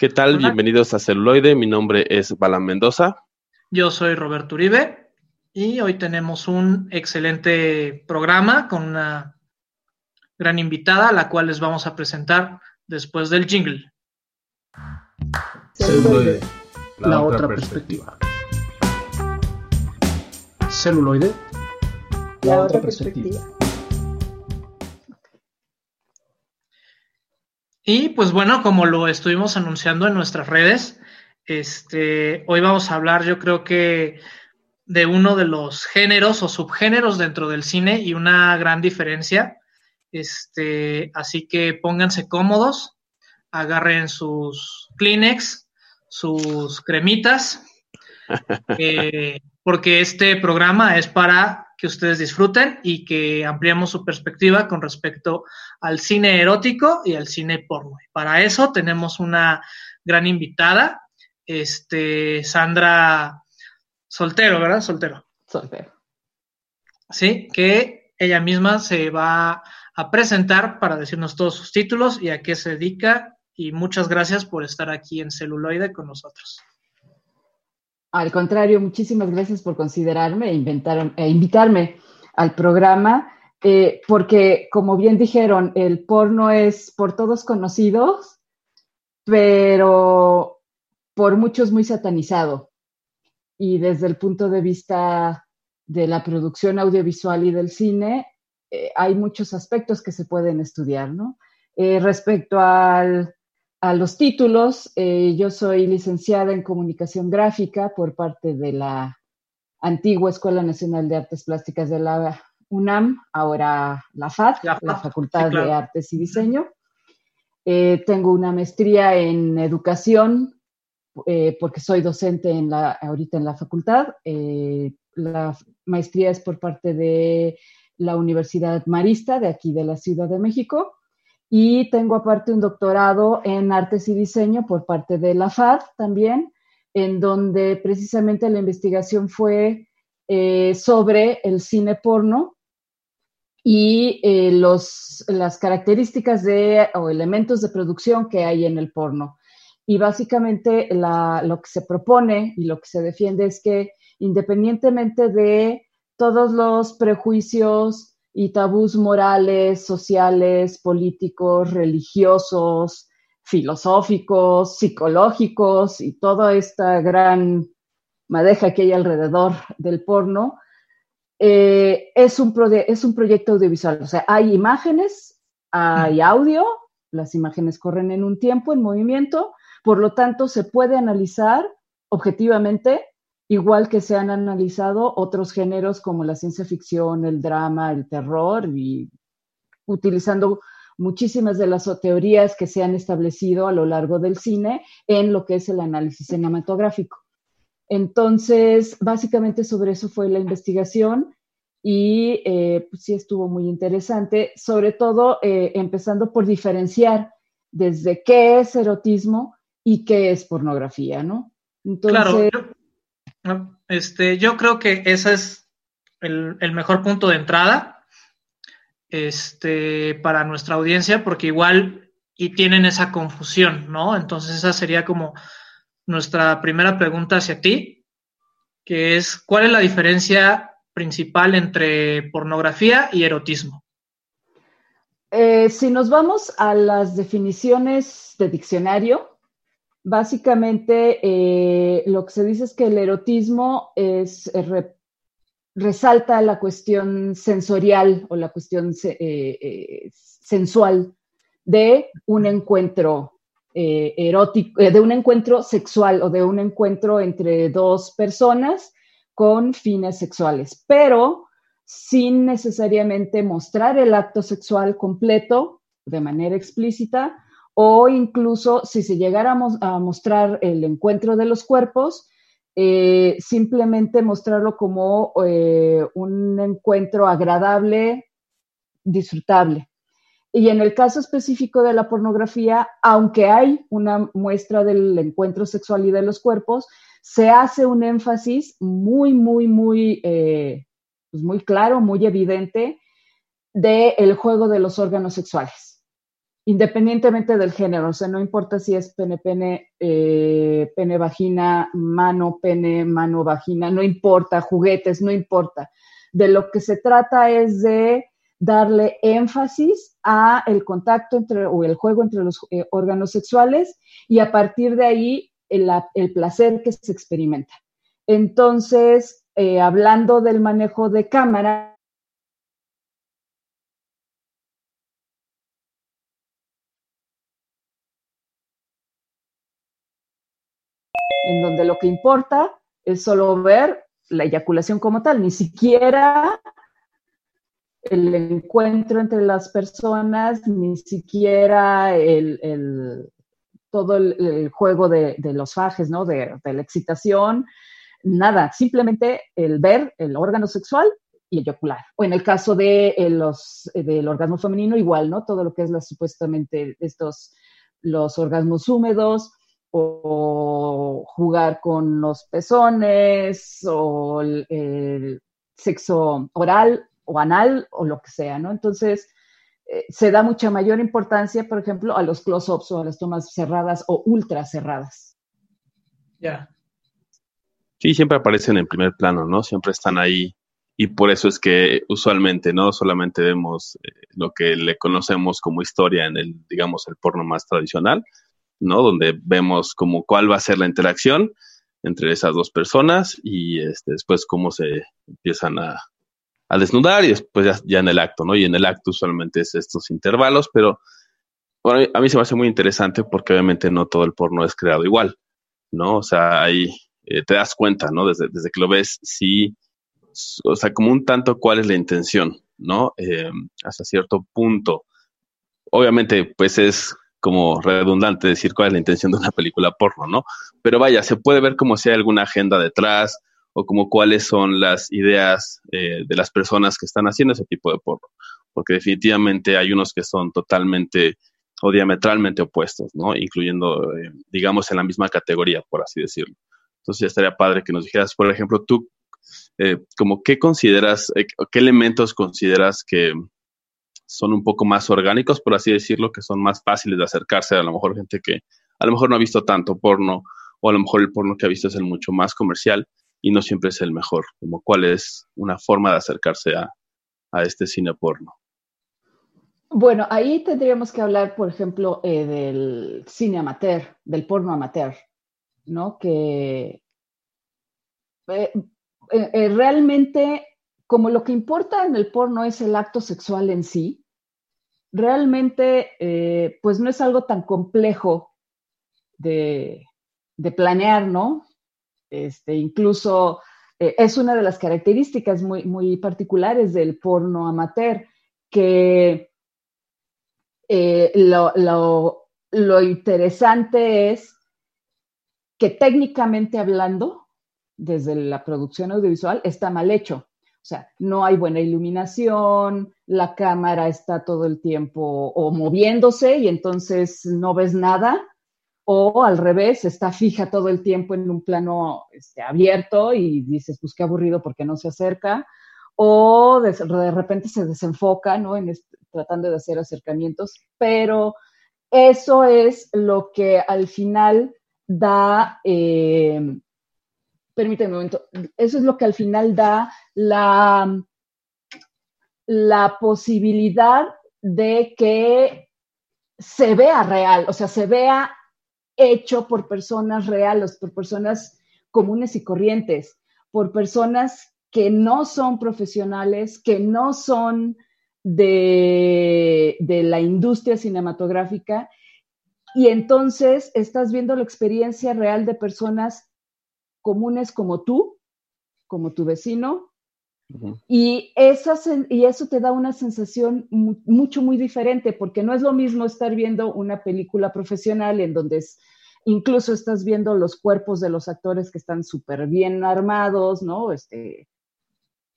¿Qué tal? Bienvenidos a Celuloide. Mi nombre es Balan Mendoza. Yo soy Roberto Uribe y hoy tenemos un excelente programa con una gran invitada, la cual les vamos a presentar después del jingle. Celuloide, la, otra, perspectiva. Celuloide, la, otra perspectiva. Y pues bueno, como lo estuvimos anunciando en nuestras redes, este, hoy vamos a hablar yo creo que de uno de los géneros o subgéneros dentro del cine y una gran diferencia. Este, así que pónganse cómodos, agarren sus Kleenex, sus cremitas, eh, porque este programa es para que ustedes disfruten y que ampliemos su perspectiva con respecto al cine erótico y al cine porno. Para eso tenemos una gran invitada, este, Sandra Soltero, ¿verdad? Soltero. Soltero. Sí, que ella misma se va a presentar para decirnos todos sus títulos y a qué se dedica. Y muchas gracias por estar aquí en celuloide con nosotros. Al contrario, muchísimas gracias por considerarme e, e invitarme al programa, eh, porque como bien dijeron, el porno es por todos conocidos, pero por muchos muy satanizado. Y desde el punto de vista de la producción audiovisual y del cine, eh, hay muchos aspectos que se pueden estudiar, ¿no? Eh, respecto al a los títulos, yo soy licenciada en comunicación gráfica por parte de la antigua Escuela Nacional de Artes Plásticas de la UNAM, ahora la FAD, la, Facultad de Artes y Diseño. Eh, tengo una maestría en educación eh, porque soy docente en la, ahorita en la facultad. la maestría es por parte de la Universidad Marista de aquí de la Ciudad de México y tengo aparte un doctorado en artes y diseño por parte de la FAD también, en donde precisamente la investigación fue eh, sobre el cine porno y eh, los, las características de, o elementos de producción que hay en el porno. Y básicamente lo que se propone y lo que se defiende es que independientemente de todos los prejuicios, y tabús morales, sociales, políticos, religiosos, filosóficos, psicológicos y toda esta gran madeja que hay alrededor del porno, eh, es, un es un proyecto audiovisual. O sea, hay imágenes, hay audio, las imágenes corren en un tiempo, en movimiento, por lo tanto se puede analizar objetivamente igual que se han analizado otros géneros como la ciencia ficción, el drama, el terror, y utilizando muchísimas de las teorías que se han establecido a lo largo del cine en lo que es el análisis cinematográfico. Entonces, básicamente sobre eso fue la investigación y eh, pues sí estuvo muy interesante, sobre todo eh, empezando por diferenciar desde qué es erotismo y qué es pornografía, ¿no? Entonces, claro. Este, yo creo que ese es el, mejor punto de entrada este, para nuestra audiencia, porque igual y tienen esa confusión, ¿no? Entonces esa sería como nuestra primera pregunta hacia ti, que es, ¿cuál es la diferencia principal entre pornografía y erotismo? Eh, si nos vamos a las definiciones de diccionario, Básicamente, eh, lo que se dice es que el erotismo eh, resalta la cuestión sensorial o la cuestión sensual de un encuentro erótico, de un encuentro sexual o de un encuentro entre dos personas con fines sexuales, pero sin necesariamente mostrar el acto sexual completo de manera explícita o incluso si se llegara a mostrar el encuentro de los cuerpos, eh, simplemente mostrarlo como eh, un encuentro agradable, disfrutable. Y en el caso específico de la pornografía, aunque hay una muestra del encuentro sexual y de los cuerpos, se hace un énfasis muy, muy, muy, eh, pues muy claro, muy evidente del el juego de los órganos sexuales independientemente del género, o sea, no importa si es pene, pene, eh, pene, vagina, mano, pene, mano, vagina, no importa, juguetes, no importa. De lo que se trata es de darle énfasis a el contacto entre o el juego entre los eh, órganos sexuales y a partir de ahí el, placer que se experimenta. Entonces, eh, hablando del manejo de cámara, en donde lo que importa es solo ver la eyaculación como tal, ni siquiera el encuentro entre las personas, ni siquiera el, todo el, juego de, los fajes, ¿no? De, la excitación, nada, simplemente el ver el órgano sexual y eyacular. O en el caso de eh, los, del orgasmo femenino, igual, ¿no? Todo lo que es la, supuestamente estos, los orgasmos húmedos, o jugar con los pezones, o el sexo oral, o anal o lo que sea, ¿no? Entonces, eh, se da mucha mayor importancia, por ejemplo, a los close-ups o a las tomas cerradas o ultra cerradas. Ya. Sí, siempre aparecen en primer plano, ¿no? Siempre están ahí y por eso es que usualmente no solamente vemos eh, lo que le conocemos como historia en el, digamos, el porno más tradicional, ¿no? Donde vemos como cuál va a ser la interacción entre esas dos personas y este, después cómo se empiezan a, a desnudar y después ya, en el acto, ¿no? Y en el acto usualmente es estos intervalos, pero bueno, a mí se me hace muy interesante porque obviamente no todo el porno es creado igual, ¿no? O sea, ahí eh, te das cuenta, ¿no? Desde, desde que lo ves, sí, o sea, como un tanto cuál es la intención, ¿no? Eh, hasta cierto punto. Obviamente, pues es como redundante decir cuál es la intención de una película porno, ¿no? Pero vaya, se puede ver como si hay alguna agenda detrás, o como cuáles son las ideas eh, de las personas que están haciendo ese tipo de porno. Porque definitivamente hay unos que son totalmente o diametralmente opuestos, ¿no? Incluyendo, eh, digamos, en la misma categoría, por así decirlo. Entonces ya estaría padre que nos dijeras, por ejemplo, tú, eh, como qué consideras, qué elementos consideras que son un poco más orgánicos, por así decirlo, que son más fáciles de acercarse a lo mejor gente que a lo mejor no ha visto tanto porno, o a lo mejor el porno que ha visto es el mucho más comercial, y no siempre es el mejor, como cuál es una forma de acercarse a, este cine porno. Bueno, ahí tendríamos que hablar, por ejemplo, eh, del cine amateur, del porno amateur, ¿no? Que eh, eh, realmente, como lo que importa en el porno es el acto sexual en sí, realmente, pues no es algo tan complejo de, de planear, ¿no? Este, incluso eh, es una de las características muy, muy particulares del porno amateur, que eh, lo, interesante es que técnicamente hablando, desde la producción audiovisual, está mal hecho. O sea, no hay buena iluminación, la cámara está todo el tiempo o moviéndose y entonces no ves nada o al revés, está fija todo el tiempo en un plano este, abierto y dices, pues qué aburrido porque no se acerca, o de, repente se desenfoca, ¿no? En tratando de hacer acercamientos, pero eso es lo que al final da, eh, permíteme un momento, eso es lo que al final da la, la posibilidad de que se vea real, o sea, se vea hecho por personas reales, por personas comunes y corrientes, por personas que no son profesionales, que no son de, la industria cinematográfica. Y entonces estás viendo la experiencia real de personas comunes como tú, como tu vecino, y, y eso te da una sensación mucho, muy diferente, porque no es lo mismo estar viendo una película profesional en donde es, incluso estás viendo los cuerpos de los actores que están súper bien armados, ¿no? Este,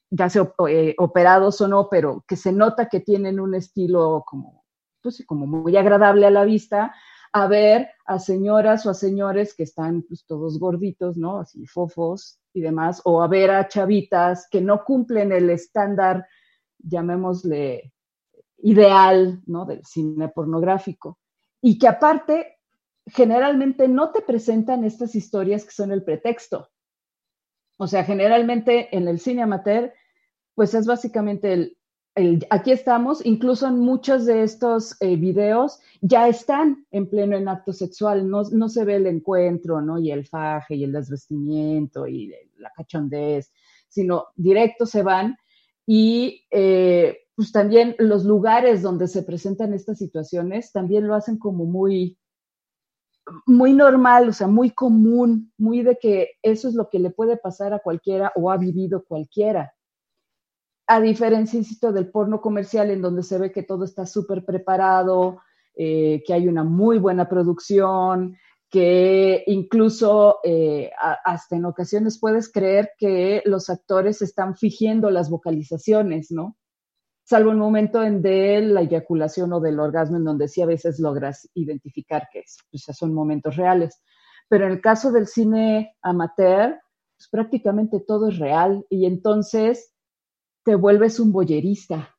ya sea eh, operados o no, pero que se nota que tienen un estilo como, pues, como muy agradable a la vista, a ver a señoras o a señores que están pues, todos gorditos, ¿no? Así fofos y demás, o a ver a chavitas que no cumplen el estándar, llamémosle ideal ¿no? del cine pornográfico. Y que aparte, generalmente no te presentan estas historias que son el pretexto. O sea, generalmente en el cine amateur, pues es básicamente el, aquí estamos, incluso en muchos de estos eh, videos ya están en pleno en acto sexual, no, no, se ve el encuentro, ¿no? Y el faje y el desvestimiento y la cachondez, sino directo se van y eh, pues también los lugares donde se presentan estas situaciones también lo hacen como muy, muy normal, o sea, muy común, muy de que eso es lo que le puede pasar a cualquiera o ha vivido cualquiera. A diferencia, insisto, del porno comercial en donde se ve que todo está súper preparado, eh, que hay una muy buena producción, que incluso eh, hasta en ocasiones puedes creer que los actores están fingiendo las vocalizaciones, ¿no? salvo el momento en de la eyaculación o del orgasmo, en donde sí a veces logras identificar que es, pues, son momentos reales. Pero en el caso del cine amateur, pues prácticamente todo es real y entonces te vuelves un boyerista.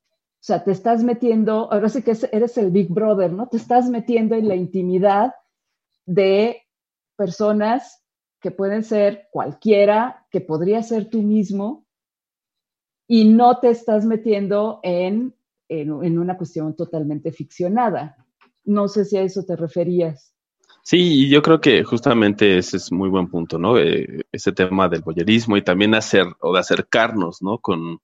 O sea, te estás metiendo, ahora sí que eres el Big Brother, ¿no? Te estás metiendo en la intimidad de personas que pueden ser cualquiera, que podría ser tú mismo, y no te estás metiendo en, en, una cuestión totalmente ficcionada. No sé si a eso te referías. Sí, y yo creo que justamente ese es muy buen punto, ¿no? Eh, ese tema del boyerismo y también hacer o de acercarnos, ¿no? Con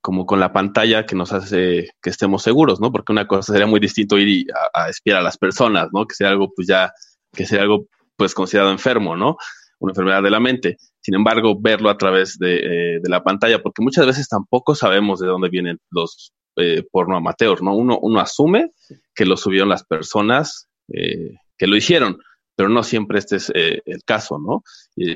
como con la pantalla que nos hace que estemos seguros, ¿no? Porque una cosa sería muy distinto ir a, a espiar a las personas, ¿no? Que sería algo, pues ya, que sería algo, pues considerado enfermo, ¿no? Una enfermedad de la mente sin embargo, verlo a través de, eh, la pantalla, porque muchas veces tampoco sabemos de dónde vienen los eh, porno amateurs, ¿no? Uno, uno asume que lo subieron las personas eh, que lo hicieron, pero no siempre este es el caso, ¿no?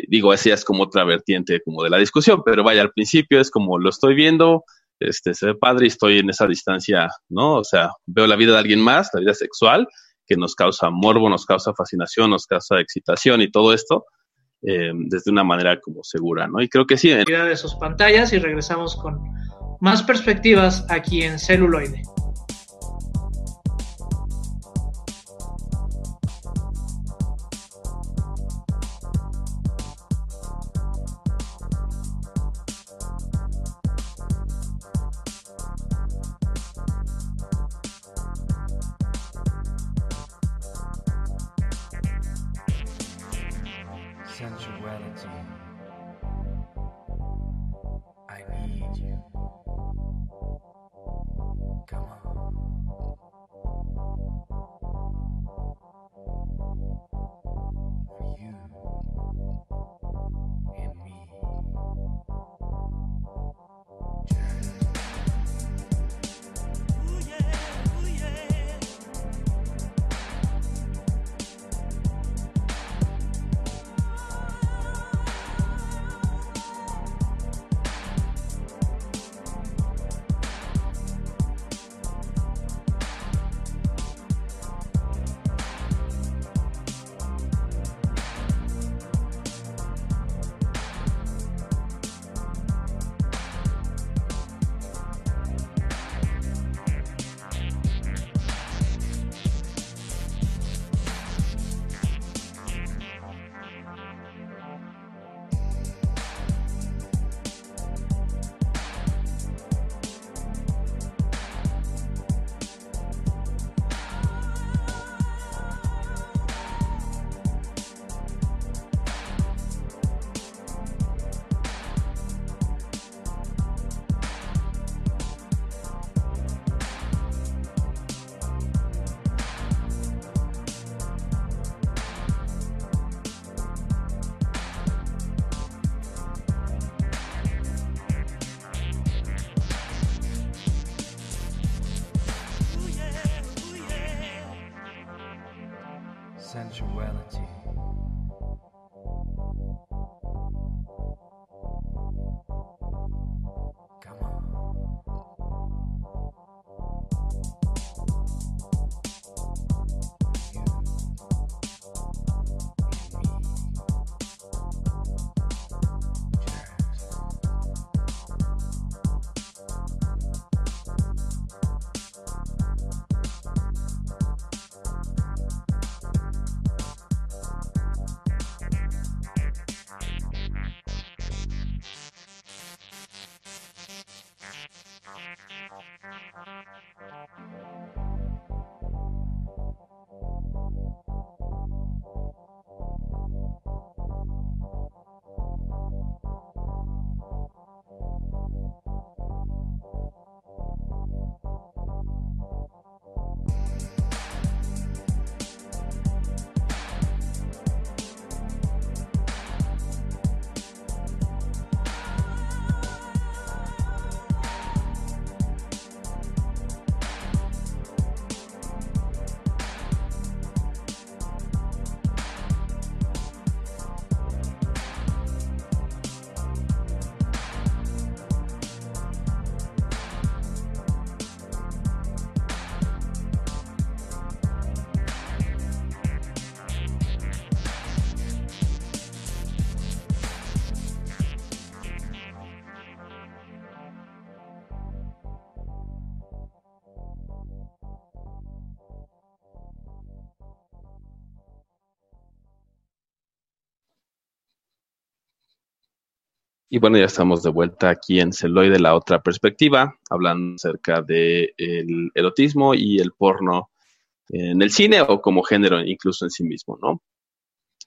digo, esa es como otra vertiente como de la discusión, pero vaya, al principio es como lo estoy viendo, este, se ve padre y estoy en esa distancia, ¿no? O sea, veo la vida de alguien más, la vida sexual, que nos causa morbo, nos causa fascinación, nos causa excitación y todo esto, eh, desde una manera como segura, ¿no? Y creo que sí. De sus pantallas y regresamos con más perspectivas aquí en celuloide. Y bueno, ya estamos de vuelta aquí en Celoide, la otra perspectiva, hablando acerca del el erotismo y el porno en el cine o como género incluso en sí mismo, ¿no?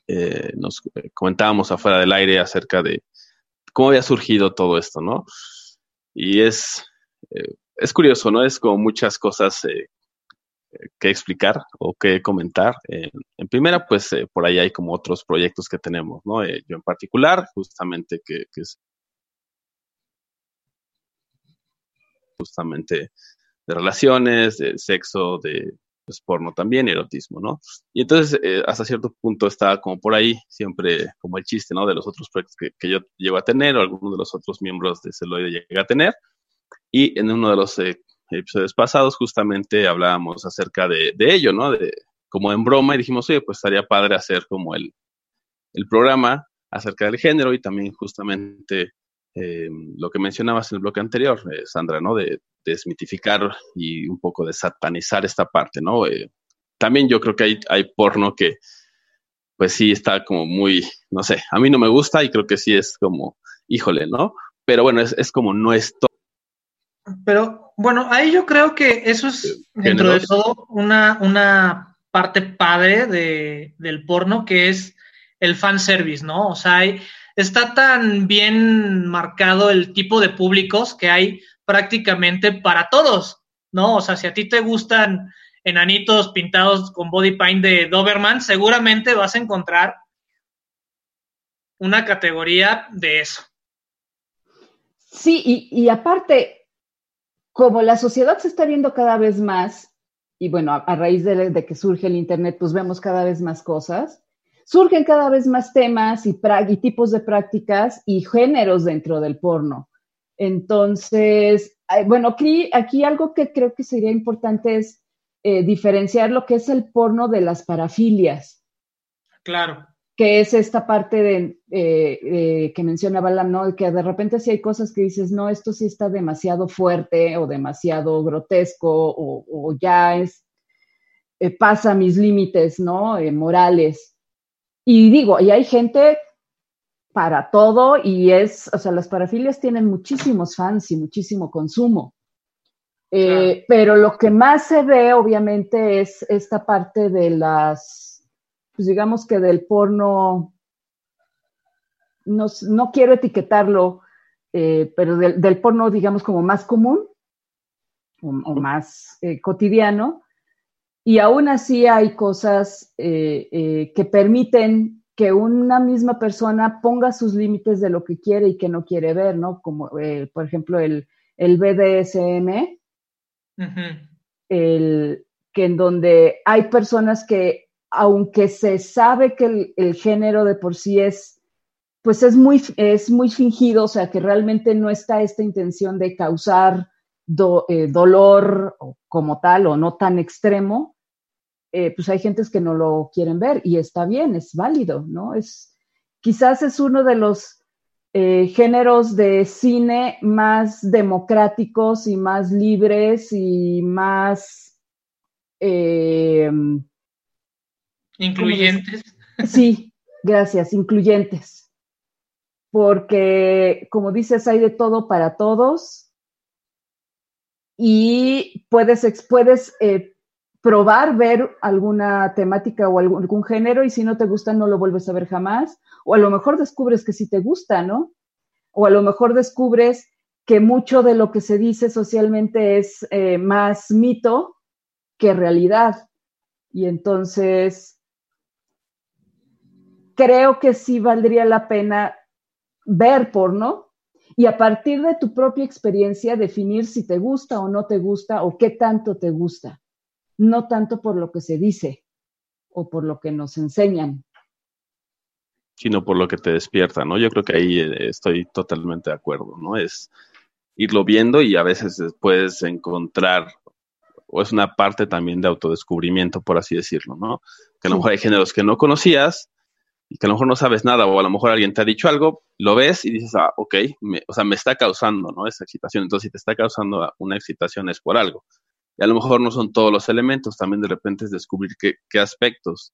Eh, nos comentábamos afuera del aire acerca de cómo había surgido todo esto, ¿no? Y es, eh, es curioso, ¿no? Es como muchas cosas eh, que explicar o que comentar. en primera, pues por ahí hay como otros proyectos que tenemos, ¿no? yo en particular, justamente que, que es justamente de relaciones, de sexo, de pues, porno también, erotismo, ¿no? Y entonces, eh, hasta cierto punto está como por ahí, siempre como el chiste, ¿no? De los otros proyectos que, yo llego a tener o alguno de los otros miembros de Celoide llega a tener. Y en uno de los eh, episodios pasados justamente hablábamos acerca de, ello, ¿no? De, como en broma y dijimos, oye, pues estaría padre hacer como el, el programa acerca del género y también justamente eh, lo que mencionabas en el bloque anterior, eh, Sandra, ¿no? De, desmitificar y un poco de satanizar esta parte, ¿no? Eh, también yo creo que hay, hay porno que, pues sí, está como muy, no sé, a mí no me gusta y creo que sí es como, híjole, ¿no? Pero bueno, es, es como no es todo. Pero bueno, ahí yo creo que eso es, dentro de todo, una, una parte padre de, del porno que es el fanservice, ¿no? O sea, hay está tan bien marcado el tipo de públicos que hay prácticamente para todos, ¿no? O sea, si a ti te gustan enanitos pintados con body paint de Doberman, seguramente vas a encontrar una categoría de eso. Sí, y, aparte, como la sociedad se está viendo cada vez más, y bueno, a, raíz de, que surge el Internet, pues vemos cada vez más cosas, surgen cada vez más temas y, tipos de prácticas y géneros dentro del porno. Entonces, bueno, aquí, aquí algo que creo que sería importante es eh, diferenciar lo que es el porno de las parafilias. Claro. Que es esta parte de, eh, que mencionaba la ¿no? Que de repente si hay cosas que dices, no, esto sí está demasiado fuerte o demasiado grotesco o, ya es, eh, pasa mis límites, ¿no? morales. Y digo, y hay gente para todo y es, o sea, las parafilias tienen muchísimos fans y muchísimo consumo. Eh, pero lo que más se ve, obviamente, es esta parte de las, pues digamos que del porno, no, no quiero etiquetarlo, eh, pero del, porno, digamos, como más común o, más eh, cotidiano, y aún así hay cosas eh, que permiten que una misma persona ponga sus límites de lo que quiere y que no quiere ver, ¿no? Como, por ejemplo, el, el BDSM, el, que en donde hay personas que, aunque se sabe que el, género de por sí es, pues es muy, es muy fingido, o sea, que realmente no está esta intención de causar dolor como tal o no tan extremo, eh, pues hay gentes que no lo quieren ver y está bien, es válido, ¿no? Es, quizás es uno de los eh, géneros de cine más democráticos y más libres y más... Eh, incluyentes. Sí, gracias, incluyentes. Porque, como dices, hay de todo para todos y puedes, puedes probar ver alguna temática o algún, género y si no te gusta no lo vuelves a ver jamás. O a lo mejor descubres que sí te gusta, ¿no? O a lo mejor descubres que mucho de lo que se dice socialmente es eh, más mito que realidad. Y entonces creo que sí valdría la pena ver porno y a partir de tu propia experiencia definir si te gusta o no te gusta o qué tanto te gusta no tanto por lo que se dice o por lo que nos enseñan. Sino por lo que te despierta, ¿no? Yo creo que ahí eh, estoy totalmente de acuerdo, ¿no? Es irlo viendo y a veces puedes encontrar, o es una parte también de autodescubrimiento, por así decirlo, ¿no? Que a lo mejor hay géneros que no conocías y que a lo mejor no sabes nada, o a lo mejor alguien te ha dicho algo, lo ves y dices, ah, ok, o sea, me está causando, ¿no? Esa excitación. Entonces, si te está causando una excitación es por algo y a lo mejor no son todos los elementos, también de repente es descubrir qué, aspectos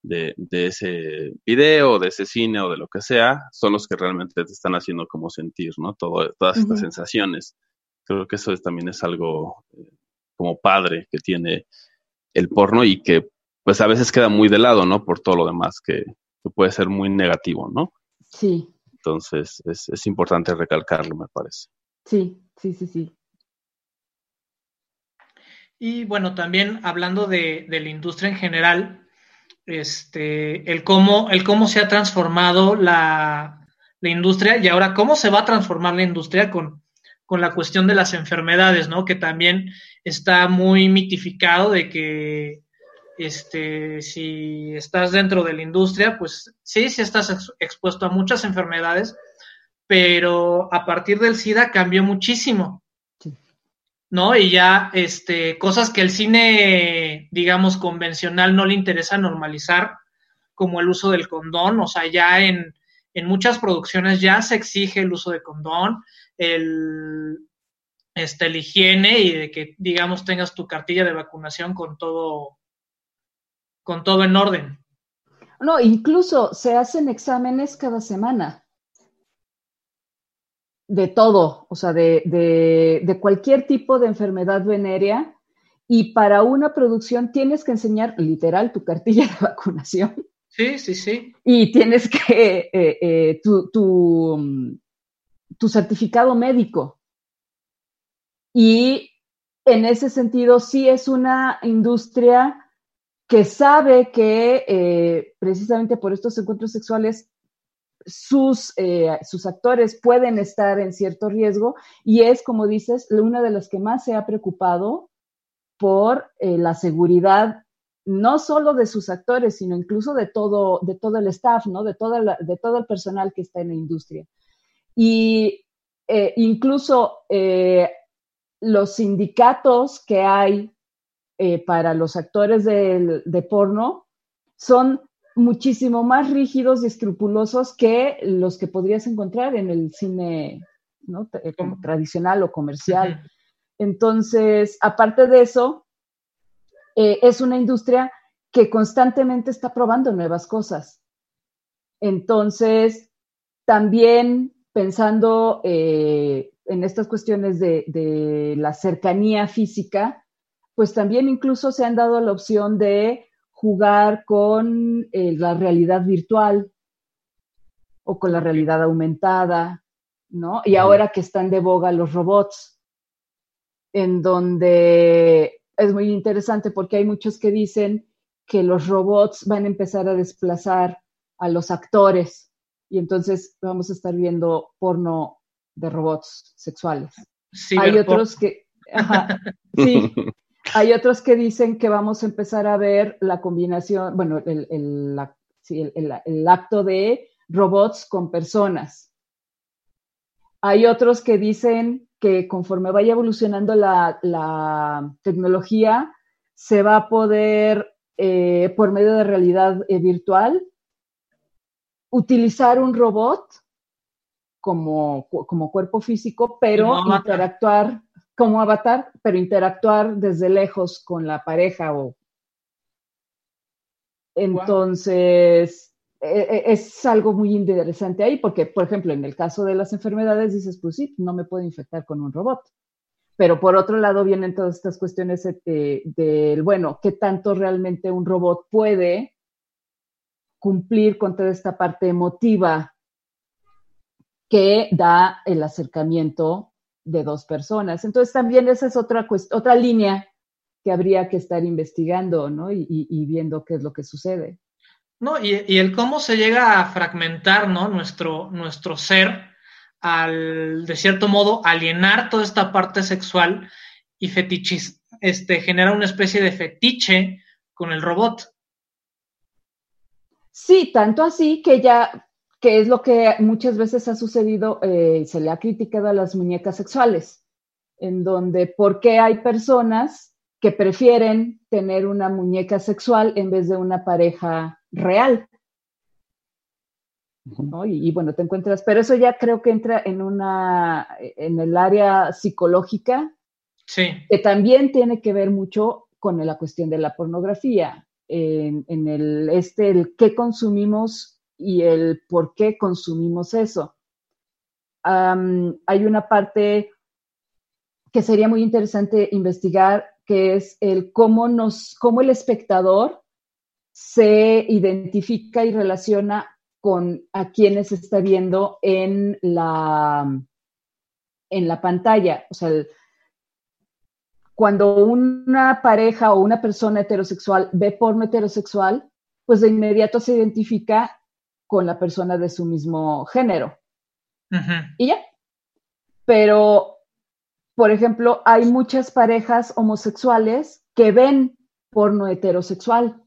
de, ese video, de ese cine o de lo que sea, son los que realmente te están haciendo como sentir, ¿no? Todo, todas estas sensaciones. Creo que eso también es algo eh, como padre que tiene el porno y que pues a veces queda muy de lado, ¿no? Por todo lo demás que, puede ser muy negativo, ¿no? Sí. Entonces es, es importante recalcarlo, me parece. Sí, sí, sí, sí. Y bueno, también hablando de, de, la industria en general, este, el cómo, el cómo se ha transformado la, la, industria y ahora cómo se va a transformar la industria con, con la cuestión de las enfermedades, ¿no? Que también está muy mitificado de que este, si estás dentro de la industria, pues sí, sí estás expuesto a muchas enfermedades, pero a partir del SIDA cambió muchísimo. ¿No? Y ya, este, cosas que el cine, digamos, convencional no le interesa normalizar, como el uso del condón, o sea, ya en, en muchas producciones ya se exige el uso de condón, el, este, la higiene y de que, digamos, tengas tu cartilla de vacunación con todo, con todo en orden. No, incluso se hacen exámenes cada semana. De todo, o sea, de, de, cualquier tipo de enfermedad venérea. Y para una producción tienes que enseñar literal tu cartilla de vacunación. Sí, sí, sí. Y tienes que, eh, eh, tu, tu, tu certificado médico. Y en ese sentido, sí es una industria que sabe que eh, precisamente por estos encuentros sexuales sus, eh, sus actores pueden estar en cierto riesgo y es, como dices, una de las que más se ha preocupado por eh, la seguridad no solo de sus actores, sino incluso de todo, de todo el staff, ¿no? de, toda de todo el personal que está en la industria. Y incluso los sindicatos que hay eh, para los actores de, porno son muchísimo más rígidos y escrupulosos que los que podrías encontrar en el cine eh, tradicional o comercial. Entonces, aparte de eso, eh, es una industria que constantemente está probando nuevas cosas. Entonces, también pensando en estas cuestiones de la cercanía física, pues también incluso se han dado la opción de jugar con eh, la realidad virtual o con la realidad aumentada, ¿no? Y ahora que están de boga los robots, en donde es muy interesante porque hay muchos que dicen que los robots van a empezar a desplazar a los actores y entonces vamos a estar viendo porno de robots sexuales. hay otros que, sí, Hay otros que dicen que vamos a empezar a ver la combinación, bueno, el, acto de robots con personas. Hay otros que dicen que conforme vaya evolucionando la, tecnología, se va a poder, eh, por medio de realidad eh, virtual, utilizar un robot como, como cuerpo físico, pero interactuar como avatar, pero interactuar desde lejos con la pareja o... Entonces, e, e, es algo muy interesante ahí, porque, por ejemplo, en el caso de las enfermedades dices, pues sí, no me puedo infectar con un robot. Pero por otro lado vienen todas estas cuestiones del, bueno, ¿qué tanto realmente un robot puede cumplir con toda esta parte emotiva que da el acercamiento de dos personas. Entonces también esa es otra, otra línea que habría que estar investigando, ¿no? Y, viendo qué es lo que sucede. No, y, el cómo se llega a fragmentar, ¿no? Nuestro, nuestro ser al, de cierto modo, alienar toda esta parte sexual y fetichis, este, genera una especie de fetiche con el robot. Sí, tanto así que ya que es lo que muchas veces ha sucedido, eh, se le ha criticado a las muñecas sexuales, en donde, ¿por qué hay personas que prefieren tener una muñeca sexual en vez de una pareja real? Y, bueno, te encuentras, pero eso ya creo que entra en una, en el área psicológica, sí. que también tiene que ver mucho con la cuestión de la pornografía. en, el este, el qué consumimos y el por qué consumimos eso. hay una parte que sería muy interesante investigar, que es el cómo nos, cómo el espectador se identifica y relaciona con a quienes está viendo en la, en la pantalla. O sea, cuando una pareja o una persona heterosexual ve porno heterosexual, pues de inmediato se identifica con la persona de su mismo género. Y ya. Pero, por ejemplo, hay muchas parejas homosexuales que ven porno heterosexual.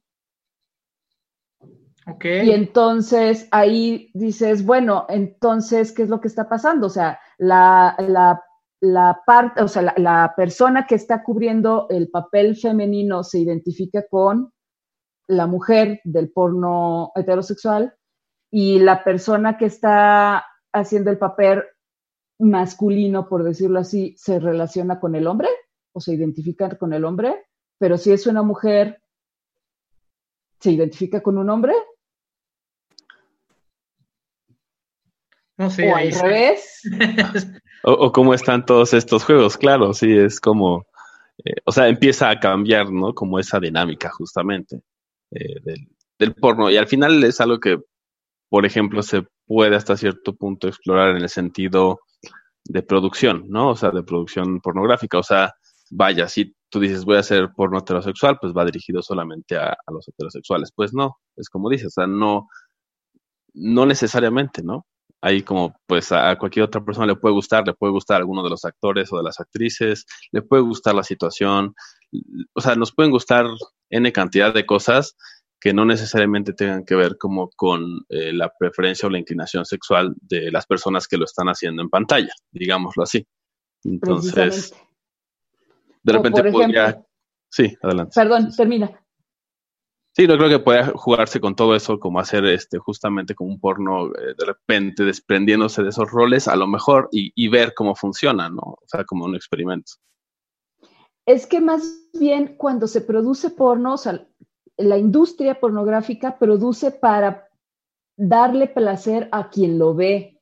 Y entonces ahí dices, bueno, entonces, ¿qué es lo que está pasando? O sea, la, parte, o sea, la, persona que está cubriendo el papel femenino se identifica con la mujer del porno heterosexual y la persona que está haciendo el papel masculino, por decirlo así, se relaciona con el hombre o se identifica con el hombre, pero si es una mujer, se identifica con un hombre No sé, o al revés. o, cómo están todos estos juegos, claro, sí, es como, eh, o sea, empieza a cambiar, ¿no? Como esa dinámica justamente eh, del, porno. Y al final es algo que, por ejemplo, se puede hasta cierto punto explorar en el sentido de producción, ¿no? O sea, de producción pornográfica. O sea, vaya, si tú dices voy a hacer porno heterosexual, pues va dirigido solamente a, a los heterosexuales. Pues no, es como dices, o sea, no, no necesariamente, ¿no? ahí como pues a cualquier otra persona le puede gustar, le puede gustar alguno de los actores o de las actrices, le puede gustar la situación, o sea, nos pueden gustar n cantidad de cosas que no necesariamente tengan que ver como con eh, la preferencia o la inclinación sexual de las personas que lo están haciendo en pantalla, digámoslo así. Entonces, de repente podría... Sí, adelante. Perdón, termina. Sí, yo creo que puede jugarse con todo eso, como hacer este justamente como un porno eh, de repente desprendiéndose de esos roles, a lo mejor, y, ver cómo funciona, ¿no? O sea, como un experimento. Es que más bien cuando se produce porno, o sea, la industria pornográfica produce para darle placer a quien lo ve.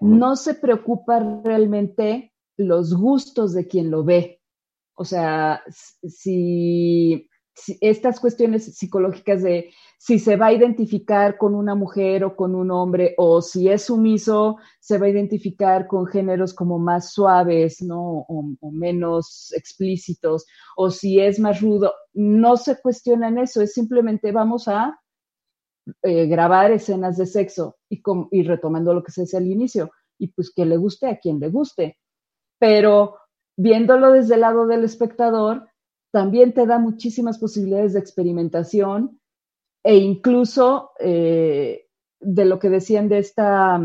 No se preocupa realmente los gustos de quien lo ve. O sea, si estas cuestiones psicológicas de si se va a identificar con una mujer o con un hombre, o si es sumiso, se va a identificar con géneros como más suaves, ¿no? O, menos explícitos, o si es más rudo, no se cuestiona en eso, es simplemente vamos a eh, grabar escenas de sexo y, y retomando lo que se decía al inicio, y pues que le guste a quien le guste. Pero viéndolo desde el lado del espectador, también te da muchísimas posibilidades de experimentación e incluso eh, de lo que decían de esta,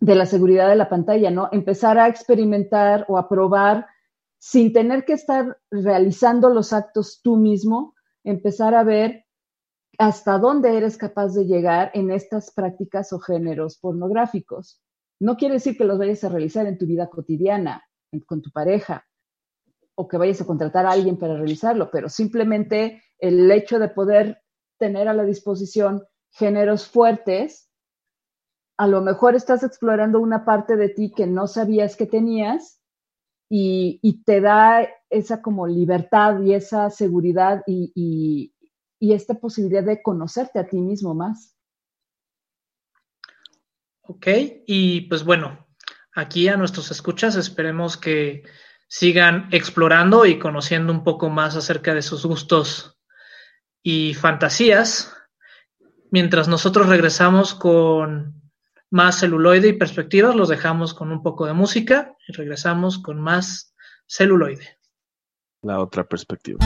de la seguridad de la pantalla, ¿no? Empezar a experimentar o a probar sin tener que estar realizando los actos tú mismo, empezar a ver hasta dónde eres capaz de llegar en estas prácticas o géneros pornográficos. No quiere decir que los vayas a realizar en tu vida cotidiana, con tu pareja, o que vayas a contratar a alguien para realizarlo, pero simplemente el hecho de poder tener a la disposición géneros fuertes, a lo mejor estás explorando una parte de ti que no sabías que tenías y, te da esa como libertad y esa seguridad y, y esta posibilidad de conocerte a ti mismo más. Ok, y pues bueno, aquí a nuestros escuchas esperemos que sigan explorando y conociendo un poco más acerca de sus gustos y fantasías, mientras nosotros regresamos con más celuloide y perspectivas, los dejamos con un poco de música y regresamos con más celuloide. La otra perspectiva.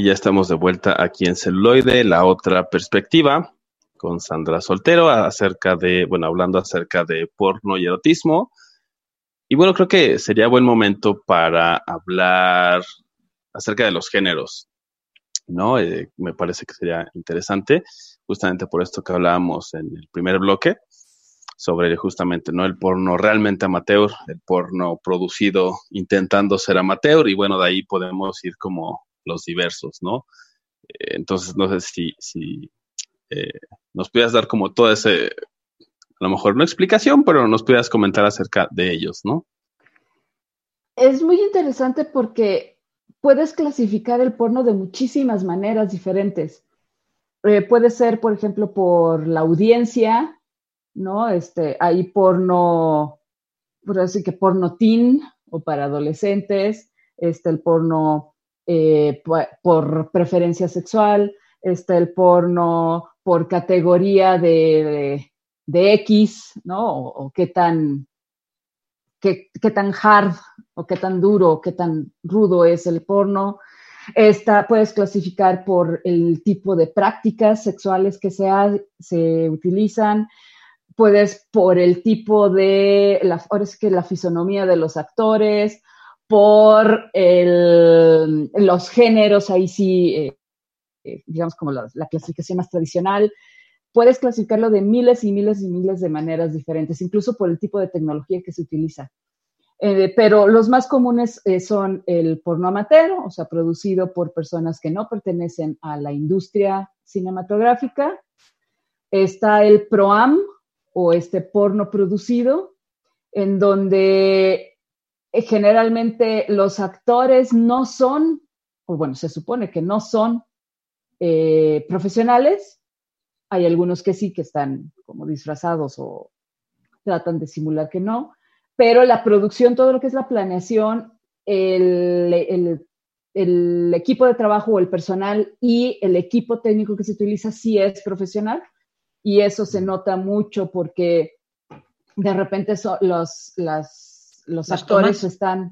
Y ya estamos de vuelta aquí en celuloide, la otra perspectiva, con Sandra Soltero, acerca de, bueno, hablando acerca de porno y erotismo. Y bueno, creo que sería buen momento para hablar acerca de los géneros, ¿no? Eh, me parece que sería interesante, justamente por esto que hablábamos en el primer bloque, sobre justamente, ¿no? El porno realmente amateur, el porno producido intentando ser amateur, y bueno, de ahí podemos ir como los diversos, ¿no? Eh, entonces, no sé si, si eh, nos pudieras dar como todo ese, a lo mejor no explicación, pero nos pudieras comentar acerca de ellos, ¿no? Es muy interesante porque puedes clasificar el porno de muchísimas maneras diferentes. Eh, puede ser, por ejemplo, por la audiencia, ¿no? Este, hay porno, por así que porno teen o para adolescentes, este, el porno eh, por, preferencia sexual, está el porno por categoría de, de, X, ¿no? O, qué tan, qué, tan hard o qué tan duro qué tan rudo es el porno. Esta puedes clasificar por el tipo de prácticas sexuales que se, se utilizan puedes por el tipo de, ahora es que la fisonomía de los actores, por el, los géneros, ahí sí, eh, eh, digamos como la, clasificación más tradicional. Puedes clasificarlo de miles y miles y miles de maneras diferentes, incluso por el tipo de tecnología que se utiliza. Eh, pero los más comunes son el porno amateur, o sea, producido por personas que no pertenecen a la industria cinematográfica. Está el ProAm, o este porno producido, en donde eh, generalmente los actores no son, o bueno, se supone que no son eh, profesionales. Hay algunos que sí, que están como disfrazados o tratan de simular que no, pero la producción, todo lo que es la planeación, el, el equipo de trabajo o el personal y el equipo técnico que se utiliza sí es profesional y eso se nota mucho porque de repente los, los actores están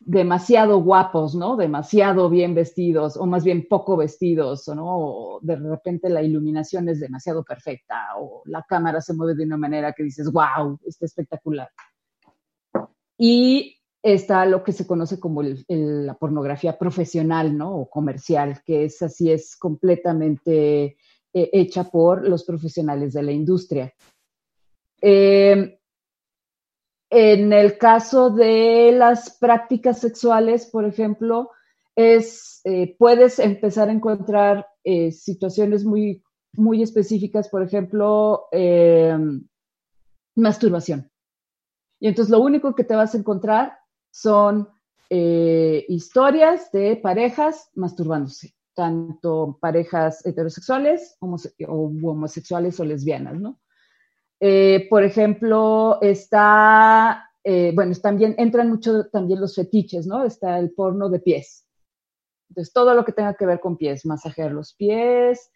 demasiado guapos, ¿no? Demasiado bien vestidos o más bien poco vestidos, ¿no? O de repente la iluminación es demasiado perfecta o la cámara se mueve de una manera que dices, wow, está espectacular. Y está lo que se conoce como la pornografía profesional, ¿no? O comercial, que es así, es completamente eh, hecha por los profesionales de la industria. Eh, en el caso de las prácticas sexuales, por ejemplo, es, eh, puedes empezar a encontrar situaciones muy, muy específicas, por ejemplo, masturbación. Y entonces lo único que te vas a encontrar son historias de parejas masturbándose tanto parejas heterosexuales o homosexuales o lesbianas, ¿no? Eh, por ejemplo, está, eh, bueno, también entran mucho también los fetiches, ¿no? Está el porno de pies. Entonces, todo lo que tenga que ver con pies, masajear los pies,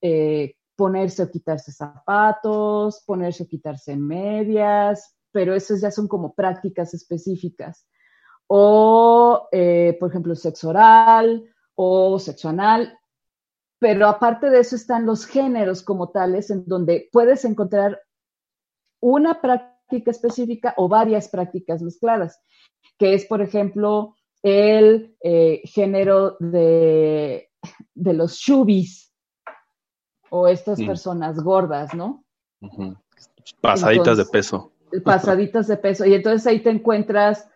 eh, ponerse o quitarse zapatos, ponerse o quitarse medias, pero esas ya son como prácticas específicas. O, por ejemplo, sexo oral, o sexual pero aparte de eso están los géneros como tales, en donde puedes encontrar una práctica específica o varias prácticas mezcladas, que es, por ejemplo, el eh, género de, de, los shubis o estas mm. personas gordas, ¿no? Pasaditas de peso. Pasaditas de peso. Y entonces ahí te encuentras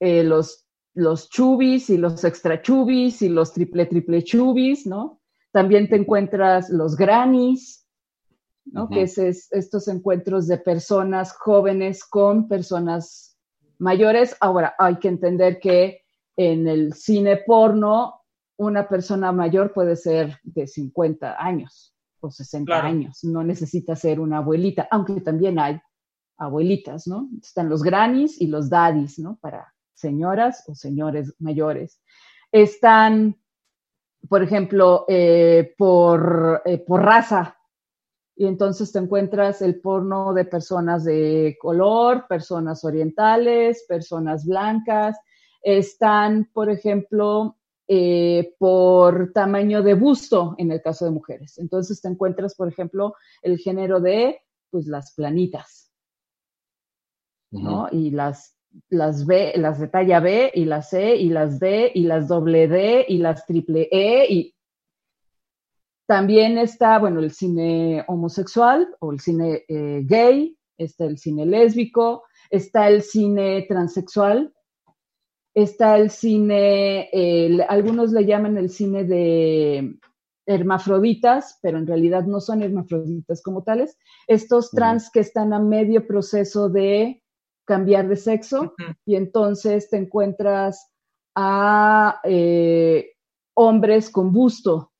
eh, los los chubis y los extra chubis y los triple triple chubis, ¿no? También te encuentras los grannies, ¿no? Que es, estos encuentros de personas jóvenes con personas mayores. Ahora, hay que entender que en el cine porno, una persona mayor puede ser de 50 años o 60 años, no necesita ser una abuelita, aunque también hay abuelitas, ¿no? Están los grannies y los daddies, ¿no? Para señoras o señores mayores. Están, por ejemplo, eh, por, eh, por raza. Y entonces te encuentras el porno de personas de color, personas orientales, personas blancas. Están, por ejemplo, eh, por tamaño de busto en el caso de mujeres. Entonces te encuentras, por ejemplo, el género de pues las planitas, ¿no? Y las, las B, las de talla B y las C y las D y las doble D y las triple E y también está, bueno, el cine homosexual o el cine eh, gay, está el cine lésbico, está el cine transexual, está el cine, algunos le llaman el cine de hermafroditas, pero en realidad no son hermafroditas como tales, estos trans que están a medio proceso de cambiar de sexo y entonces te encuentras a eh, hombres con busto,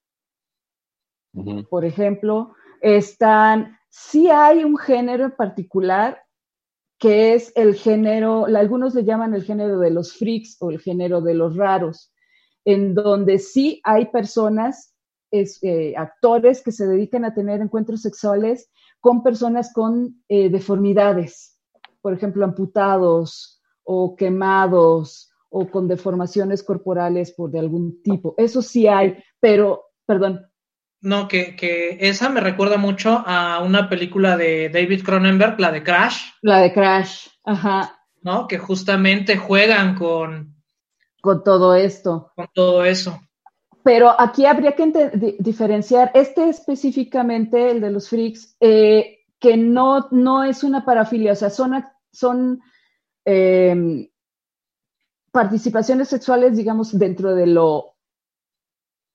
por ejemplo, están, sí hay un género en particular que es el género, algunos le llaman el género de los freaks o el género de los raros, en donde sí hay personas, eh, actores que se dedican a tener encuentros sexuales con personas con eh, deformidades, por ejemplo, amputados o quemados o con deformaciones corporales por de algún tipo. Eso sí hay, pero, perdón, no, que, que, esa me recuerda mucho a una película de David Cronenberg, la de Crash. La de Crash, ajá. ¿No? Que justamente juegan con... Con todo esto. Con todo eso. Pero aquí habría que diferenciar este específicamente, el de los freaks, eh, que no, no es una parafilia, o sea, son, son em, participaciones sexuales, digamos, dentro de lo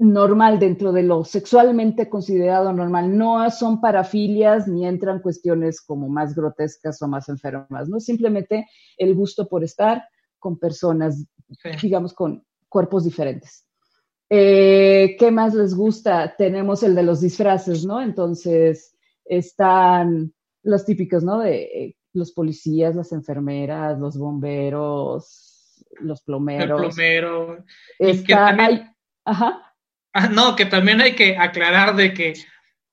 normal dentro de lo sexualmente considerado normal. No son parafilias ni entran cuestiones como más grotescas o más enfermas, ¿no? Simplemente el gusto por estar con personas, digamos, con cuerpos diferentes. Eh, ¿Qué más les gusta? Tenemos el de los disfraces, ¿no? Entonces, están los típicos, ¿no? De eh, los policías, las enfermeras, los bomberos, los plomeros. El plomero. Está, ajá. Ah, no, que también hay que aclarar de que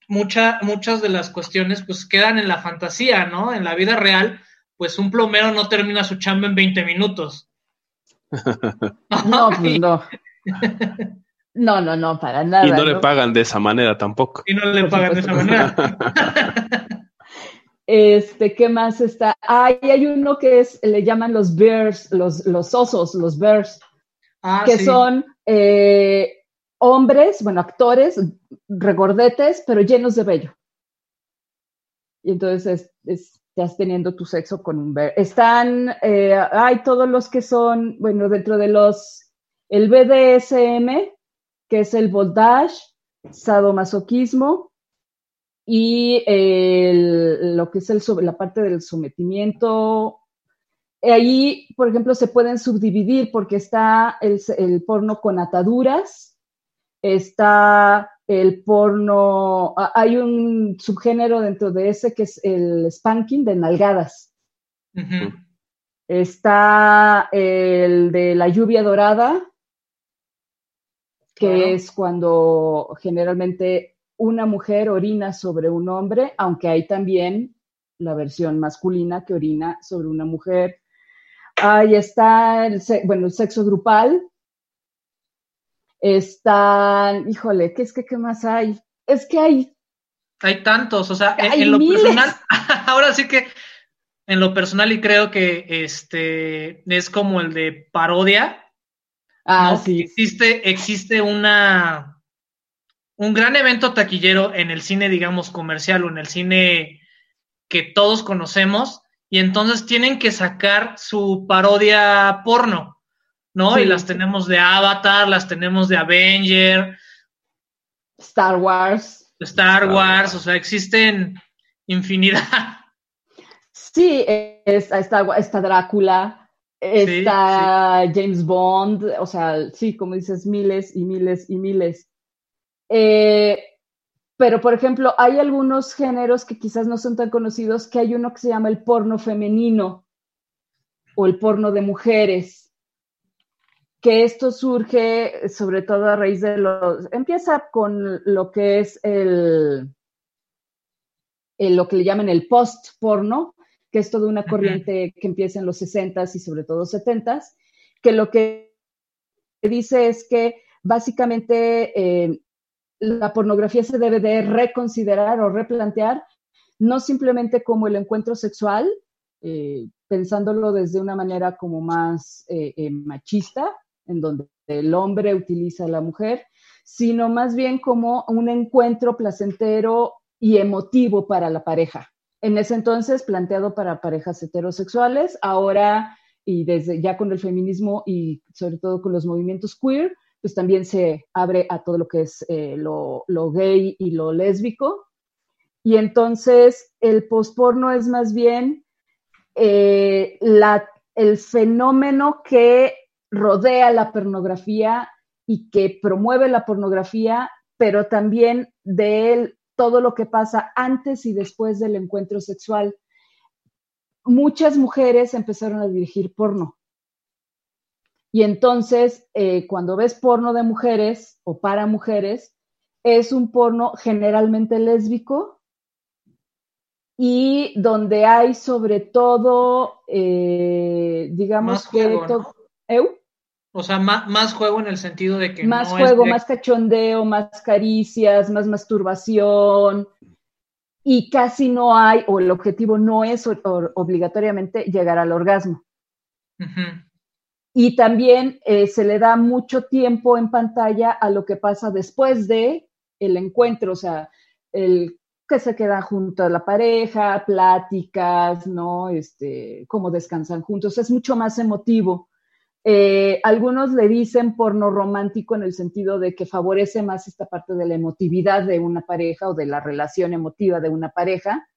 mucha, muchas de las cuestiones pues quedan en la fantasía, ¿no? En la vida real, pues un plomero no termina su chamba en 20 minutos. no, pues no. No, no, no, para nada. Y no, le pagan de esa manera tampoco. Y no le pagan de esa manera. Este, ¿qué más está? Ah, hay uno que es, le llaman los bears, los, los osos, los bears, ah, que son eh, hombres, bueno, actores, regordetes, pero llenos de vello. Y entonces estás teniendo tu sexo con un ver. Están, eh, hay todos los que son, bueno, dentro de los, el BDSM, que es el voltage, sadomasoquismo, y lo que es el, la parte del sometimiento. Ahí, por ejemplo, se pueden subdividir porque está el, el porno con ataduras, está el porno, hay un subgénero dentro de ese que es el spanking de nalgadas. Está el de la lluvia dorada, que es cuando generalmente una mujer orina sobre un hombre, aunque hay también la versión masculina que orina sobre una mujer. Ahí está el, bueno, el sexo grupal, están, híjole, ¿qué es que qué más hay? Es que hay. Hay tantos, o sea, en, lo personal, ahora sí que en lo personal y creo que este es como el de parodia. Ah, sí. Existe, existe una un gran evento taquillero en el cine, digamos, comercial o en el cine que todos conocemos, y entonces tienen que sacar su parodia porno. ¿No? Y las tenemos de Avatar, las tenemos de Avenger. Star Wars. Star, Wars, o sea, existen infinidad. Sí, está, está Drácula, está James Bond, o sea, sí, como dices, miles y miles y miles. Eh, pero, por ejemplo, hay algunos géneros que quizás no son tan conocidos, que hay uno que se llama el porno femenino o el porno de mujeres que esto surge sobre todo a raíz de los, empieza con lo que es el, lo que le llaman el post-porno, que es toda una corriente que empieza en los 60s y sobre todo 70s, que lo que dice es que básicamente eh, la pornografía se debe de reconsiderar o replantear, no simplemente como el encuentro sexual, eh, pensándolo desde una manera como más eh, machista, en donde el hombre utiliza a la mujer, sino más bien como un encuentro placentero y emotivo para la pareja. En ese entonces planteado para parejas heterosexuales, ahora y desde ya con el feminismo y sobre todo con los movimientos queer, pues también se abre a todo lo que es eh, lo, gay y lo lésbico. Y entonces el posporno es más bien eh, el fenómeno que rodea la pornografía y que promueve la pornografía, pero también de todo lo que pasa antes y después del encuentro sexual. Muchas mujeres empezaron a dirigir porno. Y entonces, eh, cuando ves porno de mujeres o para mujeres, es un porno generalmente lésbico y donde hay sobre todo, eh, digamos que... O sea, más, juego en el sentido de que... Más juego, más cachondeo, más caricias, más masturbación. Y casi no hay, o el objetivo no es obligatoriamente llegar al orgasmo. Y también eh, se le da mucho tiempo en pantalla a lo que pasa después de el encuentro, o sea, el que se queda junto a la pareja, pláticas, ¿no? Este, cómo descansan juntos, es mucho más emotivo. Eh, algunos le dicen porno romántico en el sentido de que favorece más esta parte de la emotividad de una pareja o de la relación emotiva de una pareja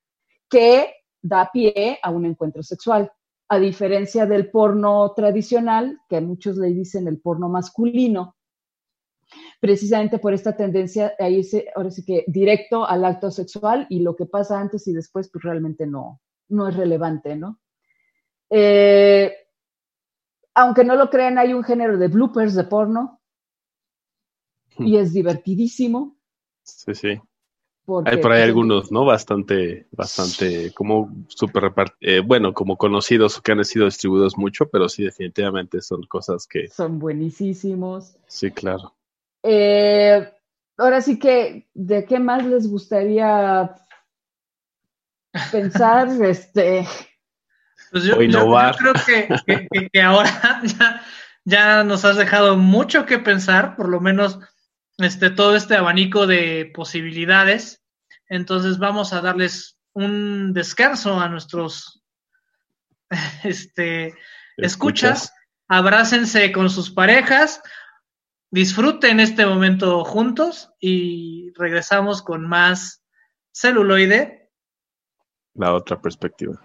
que da pie a un encuentro sexual. A diferencia del porno tradicional, que muchos le dicen el porno masculino, precisamente por esta tendencia a irse, ahora sí que directo al acto sexual y lo que pasa antes y después, pues realmente no, no es relevante, ¿no? Eh, aunque no lo crean, hay un género de bloopers de porno hmm. y es divertidísimo. Sí, sí. hay por ahí algunos, ¿no? Bastante, bastante, como súper eh, bueno, como conocidos que han sido distribuidos mucho, pero sí, definitivamente son cosas que... Son buenísimos. Sí, claro. Eh, ahora sí que, ¿de qué más les gustaría pensar? este, pues yo, creo que, ahora ya, nos has dejado mucho que pensar, por lo menos este, todo este abanico de posibilidades. Entonces vamos a darles un descanso a nuestros este, escuchas. Abrácense con sus parejas, disfruten este momento juntos y regresamos con más celuloide. La otra perspectiva.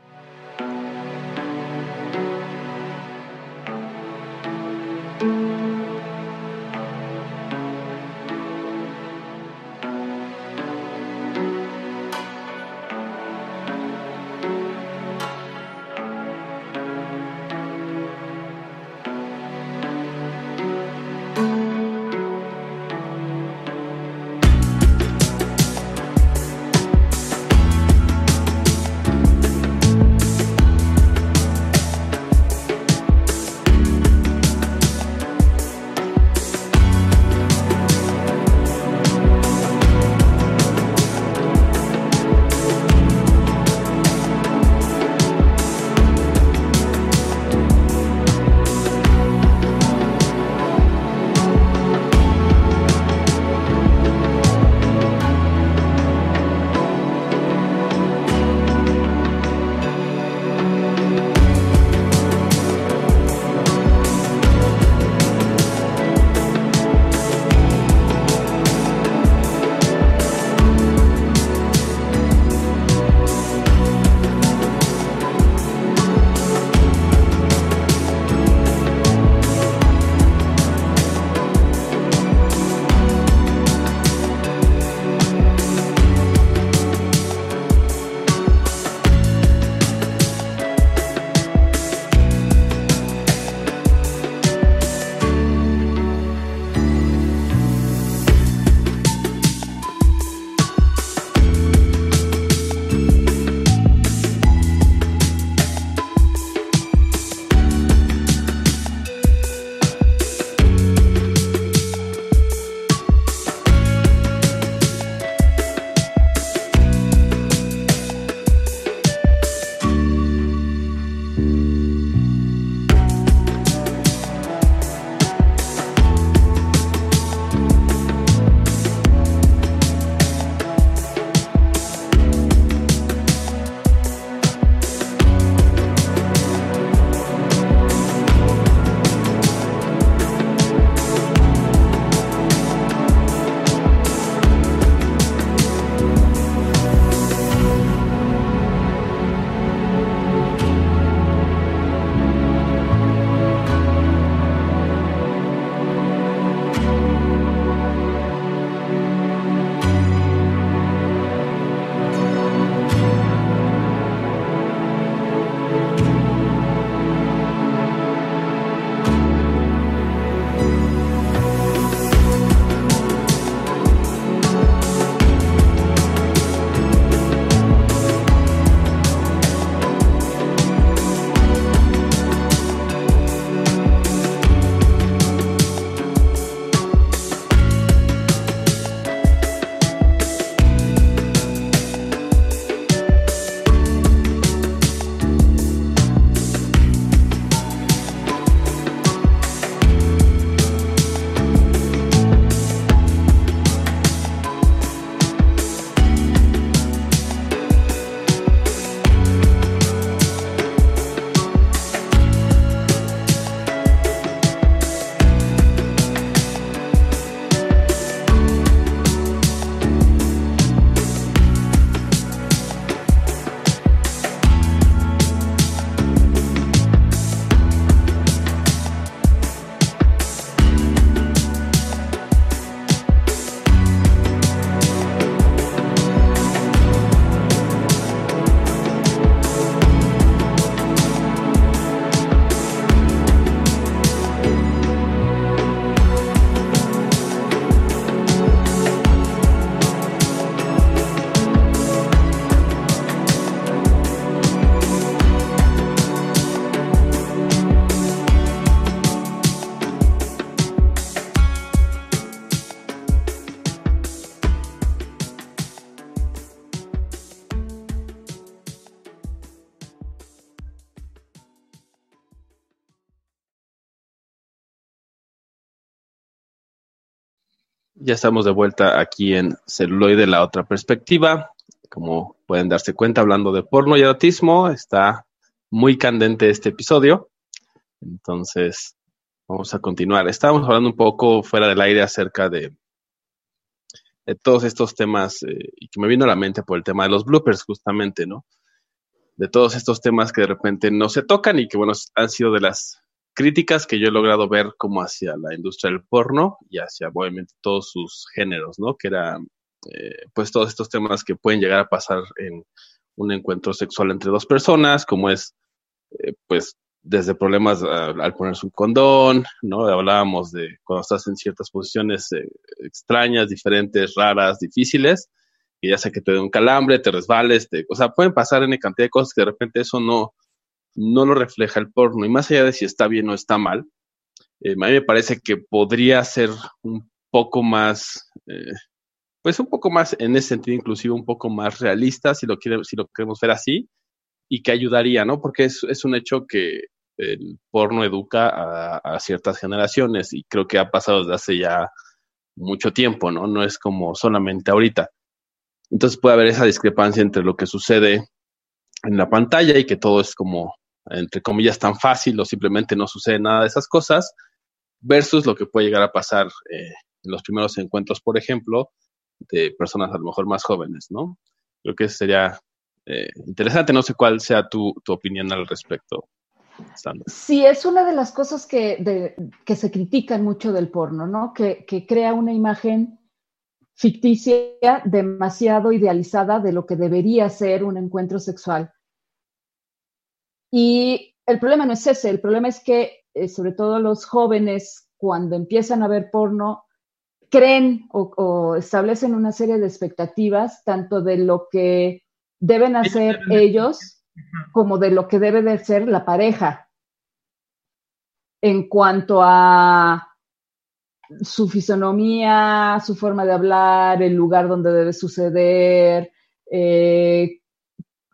Ya estamos de vuelta aquí en Celuloide, la otra perspectiva. Como pueden darse cuenta, hablando de porno y erotismo, está muy candente este episodio. Entonces, vamos a continuar. Estábamos hablando un poco fuera del aire acerca de, todos estos temas eh, y que me vino a la mente por el tema de los bloopers, justamente, ¿no? De todos estos temas que de repente no se tocan y que, bueno, han sido de las críticas que yo he logrado ver como hacia la industria del porno y hacia obviamente todos sus géneros, ¿no? Que era eh, pues todos estos temas que pueden llegar a pasar en un encuentro sexual entre dos personas, como es eh, pues desde problemas al ponerse un condón, ¿no? Hablábamos de cuando estás en ciertas posiciones eh, extrañas, diferentes, raras, difíciles, y ya sea que te dé un calambre, te resbales, te, o sea, pueden pasar en cantidad de cosas que de repente eso no, no lo refleja el porno. Y más allá de si está bien o está mal, eh, a mí me parece que podría ser un poco más, eh, pues un poco más, en ese sentido, inclusive un poco más realista, si lo, quiere, si lo queremos ver así, y que ayudaría, ¿no? Porque es, un hecho que el porno educa a, a, ciertas generaciones y creo que ha pasado desde hace ya mucho tiempo, ¿no? No es como solamente ahorita. Entonces puede haber esa discrepancia entre lo que sucede en la pantalla y que todo es como entre comillas, tan fácil o simplemente no sucede nada de esas cosas, versus lo que puede llegar a pasar eh, en los primeros encuentros, por ejemplo, de personas a lo mejor más jóvenes, ¿no? Creo que sería eh, interesante, no sé cuál sea tu, tu opinión al respecto. Sandra. Sí, es una de las cosas que, que se critican mucho del porno, ¿no? Que, que crea una imagen ficticia demasiado idealizada de lo que debería ser un encuentro sexual. Y el problema no es ese, el problema es que eh, sobre todo los jóvenes cuando empiezan a ver porno creen o, o, establecen una serie de expectativas tanto de lo que deben hacer ellos como de lo que debe de ser la pareja. En cuanto a su fisonomía, su forma de hablar, el lugar donde debe suceder, eh,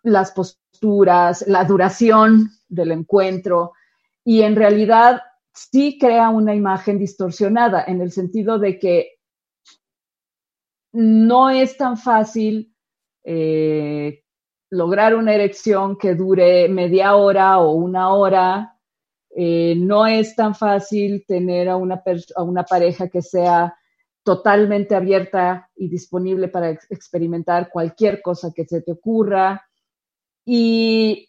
las posturas la duración del encuentro y en realidad sí crea una imagen distorsionada en el sentido de que no es tan fácil eh, lograr una erección que dure media hora o una hora. Eh, no es tan fácil tener a una, pareja que sea totalmente abierta y disponible para ex experimentar cualquier cosa que se te ocurra. Y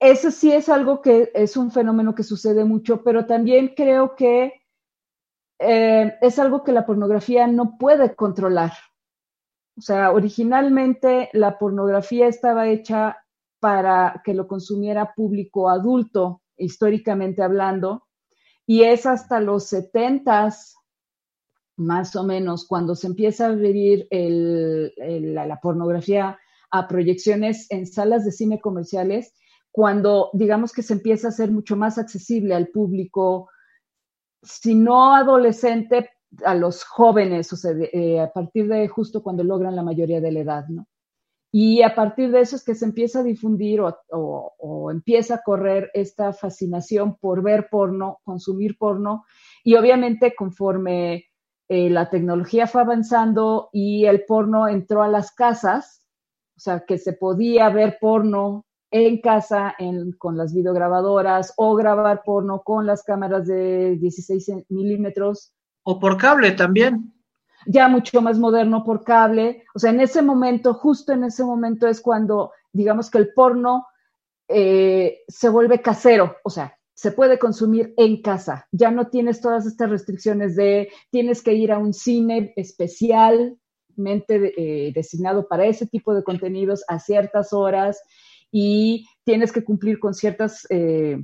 eso sí es algo que es un fenómeno que sucede mucho, pero también creo que eh, es algo que la pornografía no puede controlar. O sea, originalmente la pornografía estaba hecha para que lo consumiera público adulto, históricamente hablando, y es hasta los setentas, más o menos, cuando se empieza a abrir el, la pornografía a proyecciones en salas de cine comerciales cuando digamos que se empieza a ser mucho más accesible al público, si no adolescente, a los jóvenes, o sea, eh, a partir de justo cuando logran la mayoría de la edad, ¿no? Y a partir de eso es que se empieza a difundir o, o, empieza a correr esta fascinación por ver porno, consumir porno, y obviamente conforme eh, la tecnología fue avanzando y el porno entró a las casas, o sea, que se podía ver porno en casa en, con las videograbadoras o grabar porno con las cámaras de 16 milímetros. O por cable también. Ya mucho más moderno por cable. O sea, en ese momento, justo en ese momento es cuando, digamos que el porno eh, se vuelve casero. O sea, se puede consumir en casa. Ya no tienes todas estas restricciones de tienes que ir a un cine especial eh, designado para ese tipo de contenidos a ciertas horas y tienes que cumplir con ciertos eh,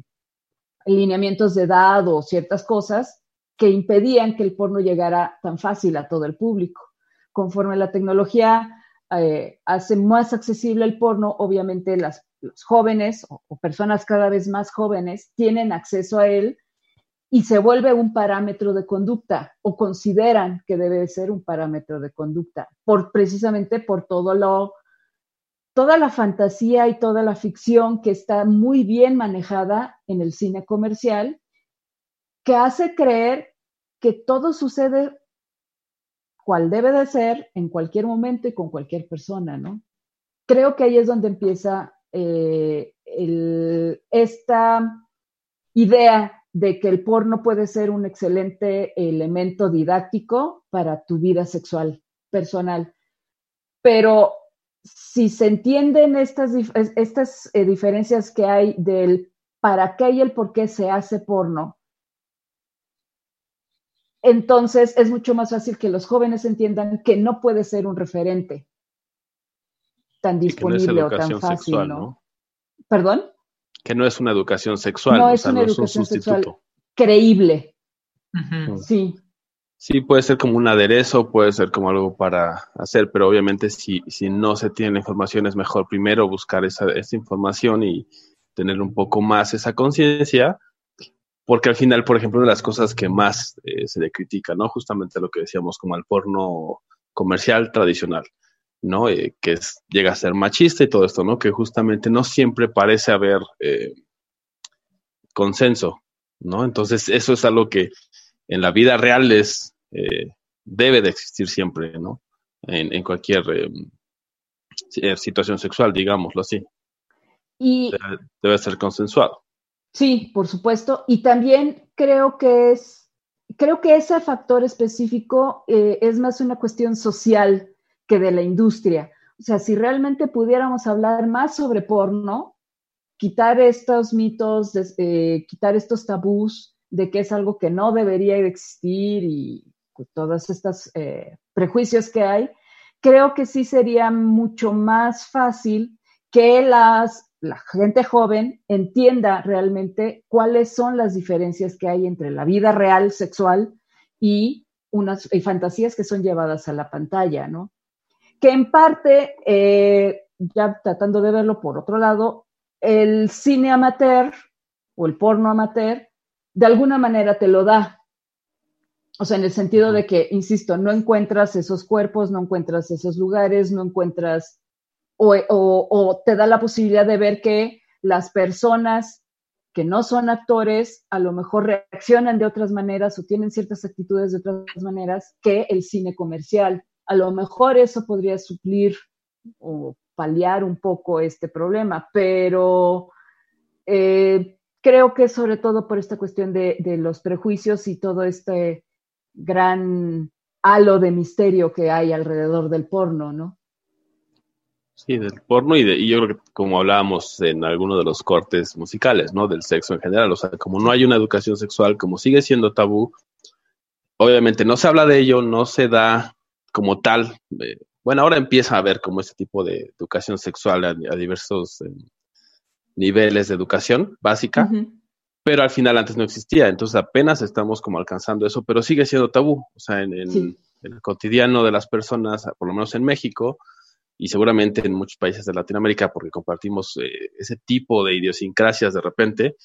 lineamientos de edad o ciertas cosas que impedían que el porno llegara tan fácil a todo el público. Conforme la tecnología eh, hace más accesible el porno, obviamente las, los jóvenes o, o personas cada vez más jóvenes tienen acceso a él y se vuelve un parámetro de conducta o consideran que debe ser un parámetro de conducta, por, precisamente por todo lo, toda la fantasía y toda la ficción que está muy bien manejada en el cine comercial, que hace creer que todo sucede cual debe de ser en cualquier momento y con cualquier persona, ¿no? Creo que ahí es donde empieza eh, esta idea de que el porno puede ser un excelente elemento didáctico para tu vida sexual personal. Pero si se entienden estas, estas eh, diferencias que hay del para qué y el por qué se hace porno, entonces es mucho más fácil que los jóvenes entiendan que no puede ser un referente tan disponible o tan fácil, ¿no? ¿Perdón? Que no es una educación sexual, no es una educación sexual creíble. Mm. Sí. Sí, puede ser como un aderezo, puede ser como algo para hacer, pero obviamente si, si no se tiene la información es mejor primero buscar esa, esa información y tener un poco más esa conciencia, porque al final, por ejemplo, de las cosas que más eh, se le critica, ¿no? Justamente lo que decíamos como el porno comercial tradicional, ¿no? Eh, que llega a ser machista y todo esto, ¿no? Que justamente no siempre parece haber eh, consenso, ¿no? Entonces, eso es algo que en la vida real es eh, debe de existir siempre, ¿no? En, cualquier eh, situación sexual, digámoslo así. Y debe, ser consensuado. Sí, por supuesto. Y también creo que es, creo que ese factor específico es más una cuestión social que de la industria. O sea, si realmente pudiéramos hablar más sobre porno, quitar estos mitos, quitar estos tabús de que es algo que no debería existir y todos estos eh, prejuicios que hay, creo que sí sería mucho más fácil que las, la gente joven entienda realmente cuáles son las diferencias que hay entre la vida real sexual y unas fantasías que son llevadas a la pantalla, ¿no? Que en parte, eh, ya tratando de verlo por otro lado, el cine amateur o el porno amateur de alguna manera te lo da, o sea, en el sentido de que, insisto, no encuentras esos cuerpos, no encuentras esos lugares, no encuentras, o, te da la posibilidad de ver que las personas que no son actores a lo mejor reaccionan de otras maneras o tienen ciertas actitudes de otras maneras que el cine comercial. A lo mejor eso podría suplir o paliar un poco este problema, pero eh, creo que sobre todo por esta cuestión de, de los prejuicios y todo este gran halo de misterio que hay alrededor del porno, ¿no? Sí, del porno y, de, y yo creo que como hablábamos en alguno de los cortes musicales, ¿no? Del sexo en general, o sea, como no hay una educación sexual, como sigue siendo tabú, obviamente no se habla de ello, no se da como tal. Eh, bueno, ahora empieza a haber como este tipo de educación sexual a, diversos eh, niveles de educación básica, pero al final antes no existía, entonces apenas estamos como alcanzando eso, pero sigue siendo tabú, o sea, en, el cotidiano de las personas, por lo menos en México, y seguramente en muchos países de Latinoamérica, porque compartimos eh, ese tipo de idiosincrasias de repente,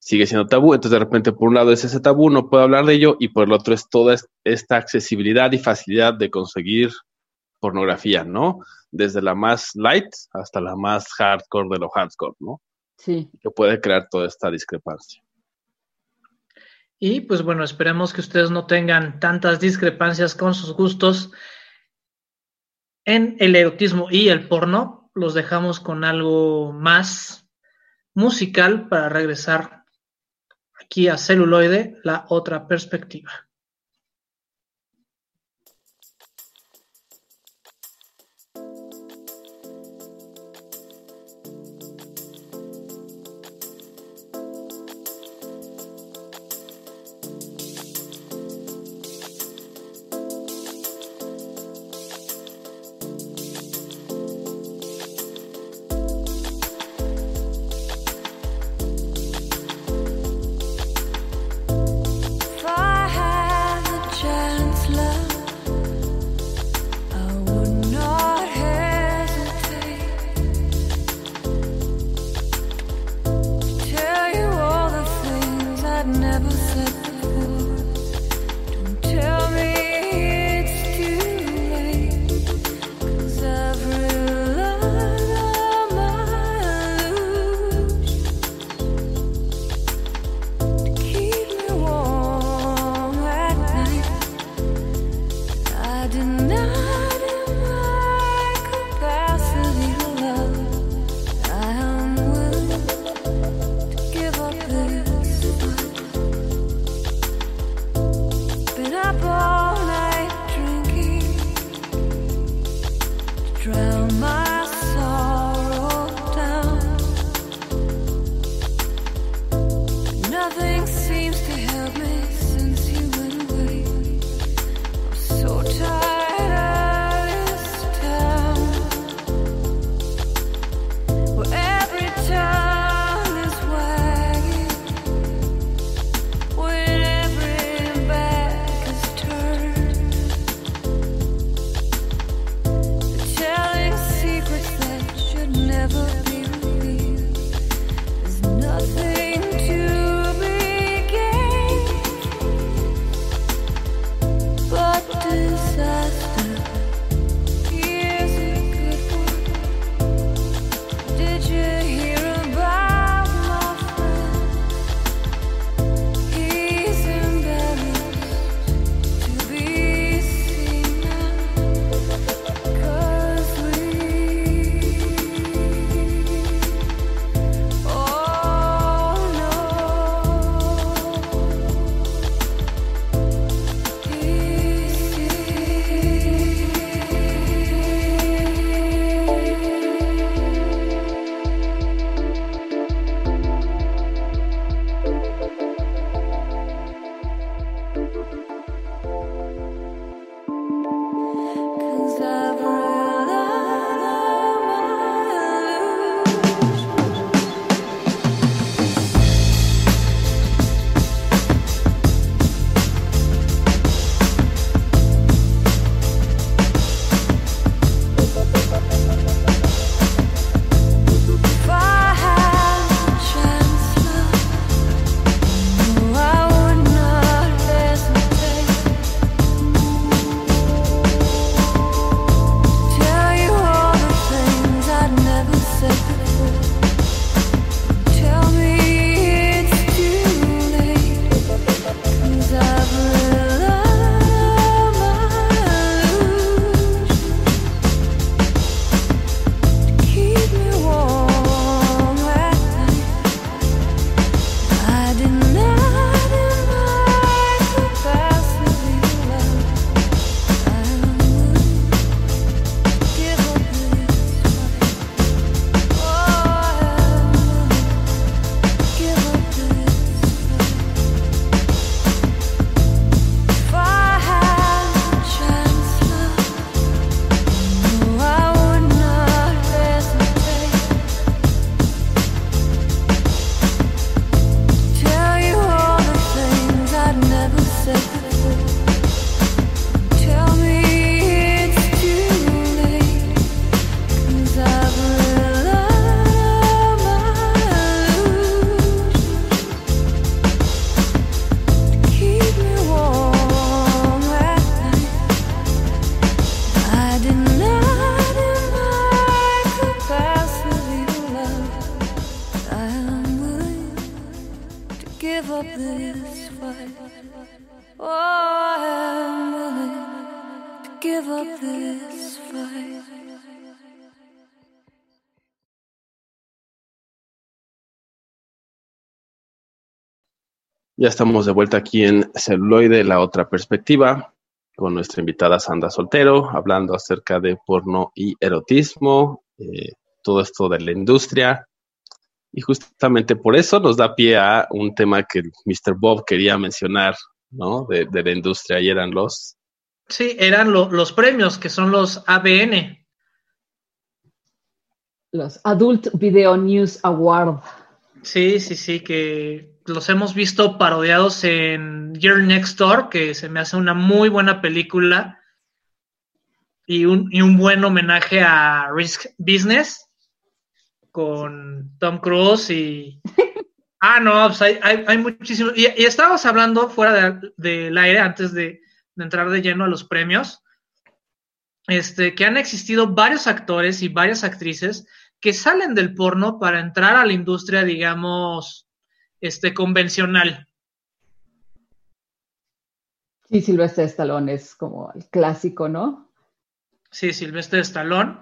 sigue siendo tabú, entonces de repente por un lado es ese tabú, no puedo hablar de ello, y por el otro es toda esta accesibilidad y facilidad de conseguir pornografía, ¿no? Desde la más light hasta la más hardcore de lo hardcore, ¿no? Sí. Que puede crear toda esta discrepancia. Y pues bueno, esperemos que ustedes no tengan tantas discrepancias con sus gustos en el erotismo y el porno. Los dejamos con algo más musical para regresar aquí a celuloide, la otra perspectiva. Ya estamos de vuelta aquí en Celuloide, la otra perspectiva, con nuestra invitada Sandra Soltero, hablando acerca de porno y erotismo, eh, todo esto de la industria. Y justamente por eso nos da pie a un tema que Mr. Bob quería mencionar, ¿no? De, la industria, y eran los... Sí, eran los premios, que son los ABN. Los Adult Video News Award. Sí, sí, sí, que los hemos visto parodiados en Year Next Door, que se me hace una muy buena película y un, y un buen homenaje a Risk Business con Tom Cruise y... Ah, no, pues hay, hay, muchísimos... Y, estábamos hablando fuera del aire antes de, de, entrar de lleno a los premios, este, que han existido varios actores y varias actrices que salen del porno para entrar a la industria, digamos, este, convencional. Sí, Silvestre Stallone es como el clásico, ¿no? Sí, Silvestre Stallone.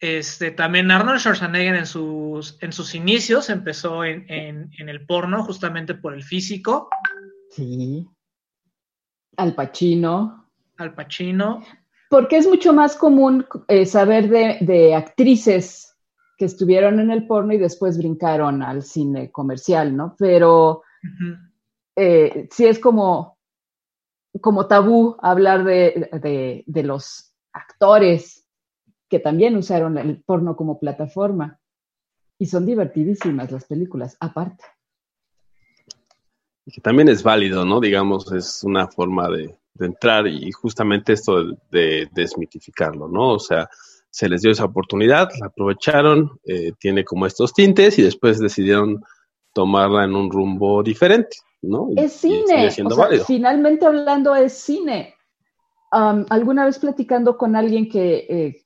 Este, también Arnold Schwarzenegger en sus, en sus inicios empezó en, el porno justamente por el físico. Sí. Al Pacino. Al Pacino. Porque es mucho más común eh, saber de, de, actrices que estuvieron en el porno y después brincaron al cine comercial, ¿no? Pero eh, sí es como, como tabú hablar de, los actores que también usaron el porno como plataforma. Y son divertidísimas las películas, aparte. Y que también es válido, ¿no? Digamos, es una forma de, entrar y justamente esto de, desmitificarlo, ¿no? O sea, se les dio esa oportunidad, la aprovecharon, eh, tiene como estos tintes y después decidieron tomarla en un rumbo diferente, ¿no? es cine, finalmente hablando es cine. alguna vez platicando con alguien que eh,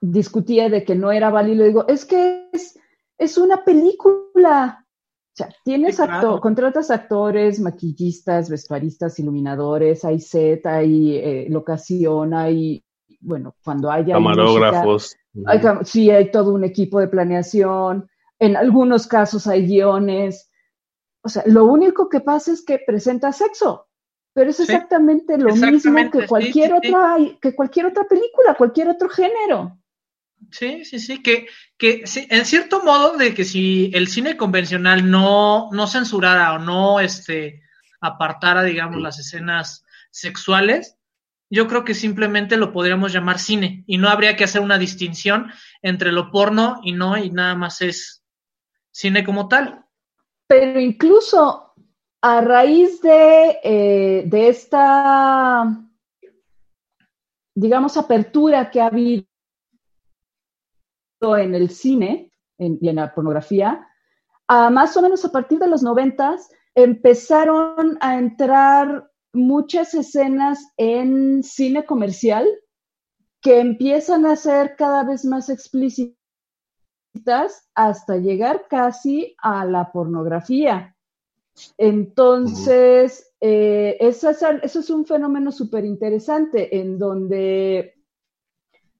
discutía de que no era válido, digo, es que es, es una película, o sea, tienes contratas actores, maquillistas, vestuaristas, iluminadores, hay set, hay eh, locación, hay, bueno, cuando haya... Camarógrafos. sí, hay todo un equipo de planeación. En algunos casos hay guiones. O sea, lo único que pasa es que presenta sexo, pero es exactamente lo mismo que cualquier otra, que cualquier otra película, cualquier otro género. Sí, sí, sí, que, que en cierto modo de que si el cine convencional no, no censurara o no este, apartara, digamos, las escenas sexuales, yo creo que simplemente lo podríamos llamar cine y no habría que hacer una distinción entre lo porno y no, y nada más es cine como tal. Pero incluso a raíz de, eh, de esta, digamos, apertura que ha habido en el cine y en la pornografía, más o menos a partir de los noventas empezaron a entrar muchas escenas en cine comercial que empiezan a ser cada vez más explícitas hasta llegar casi a la pornografía. Entonces, eh, eso, es, eso, es, un fenómeno súper interesante en donde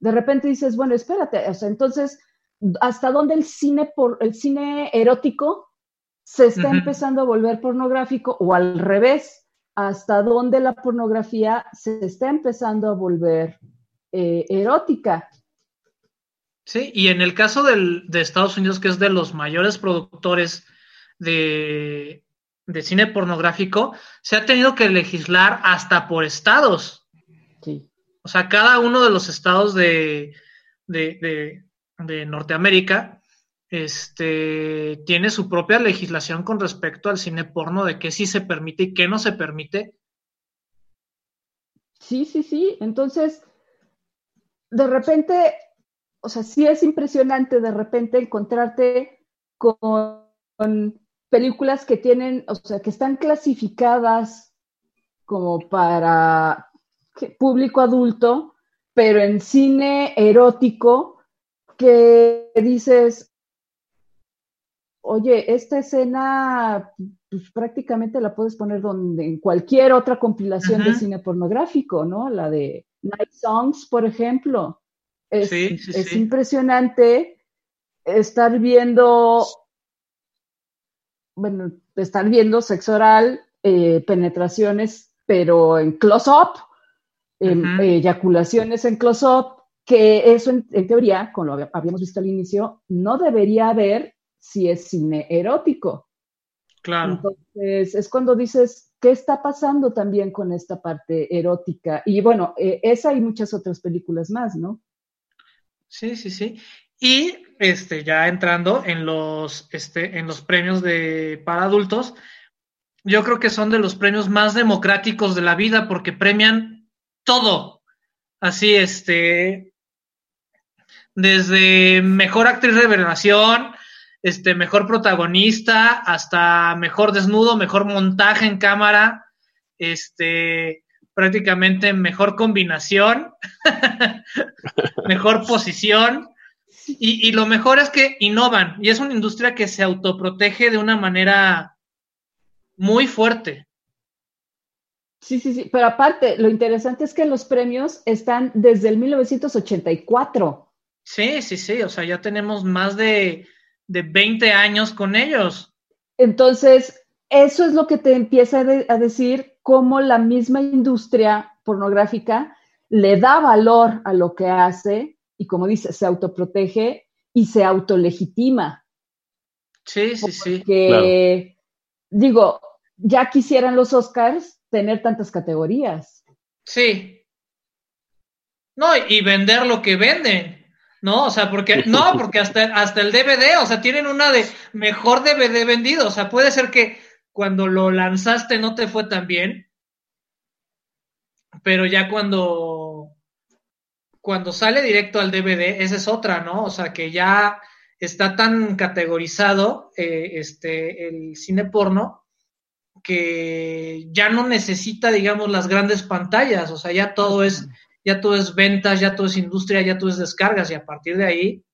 de repente dices, bueno, espérate, o sea, entonces, ¿hasta dónde el cine, por, el cine erótico se está empezando a volver pornográfico o al revés? ¿Hasta dónde la pornografía se está empezando a volver eh, erótica? Sí, y en el caso del, de Estados Unidos, que es de los mayores productores de, de cine pornográfico, se ha tenido que legislar hasta por estados. Sí. O sea, cada uno de los estados de, Norteamérica este, tiene su propia legislación con respecto al cine porno, de qué sí se permite y qué no se permite. Sí, sí, sí. Entonces, de repente, o sea, sí es impresionante de repente encontrarte con, con películas que tienen, o sea, que están clasificadas como para público adulto, pero en cine erótico, que dices, oye, esta escena pues, prácticamente la puedes poner donde, en cualquier otra compilación de cine pornográfico, ¿no? La de Night Songs, por ejemplo. Es, es impresionante estar viendo, bueno, estar viendo sexo oral, eh, penetraciones, pero en close-up, eyaculaciones en close-up, que eso en, teoría, como lo habíamos visto al inicio, no debería haber si es cine erótico. Claro. Entonces, es cuando dices, ¿qué está pasando también con esta parte erótica? Y bueno, eh, esa y muchas otras películas más, ¿no? Sí, sí, sí. Y este, ya entrando en los, este, en los premios de, para adultos, yo creo que son de los premios más democráticos de la vida porque premian todo. Así, este, desde mejor actriz de revelación, este, mejor protagonista, hasta mejor desnudo, mejor montaje en cámara, este, prácticamente mejor combinación, mejor posición. Y, y, lo mejor es que innovan y es una industria que se autoprotege de una manera muy fuerte. Sí, sí, sí, pero aparte, lo interesante es que los premios están desde el 1984. Sí, sí, sí, o sea, ya tenemos más de, de 20 años con ellos. Entonces, eso es lo que te empieza a, decir cómo la misma industria pornográfica le da valor a lo que hace y, como dice, se autoprotege y se autolegitima. Sí, sí, sí. Que, digo, ya quisieran los Oscars tener tantas categorías. Sí. No, y vender lo que venden, ¿no? O sea, porque, no, porque hasta, hasta el DVD, o sea, tienen una de mejor DVD vendido, o sea, puede ser que cuando lo lanzaste no te fue tan bien, pero ya cuando, cuando sale directo al DVD, esa es otra, ¿no? O sea, que ya está tan categorizado eh, este, el cine porno que ya no necesita, digamos, las grandes pantallas, o sea, ya todo es, ya todo es ventas, ya todo es industria, ya todo es descargas, y a partir de ahí,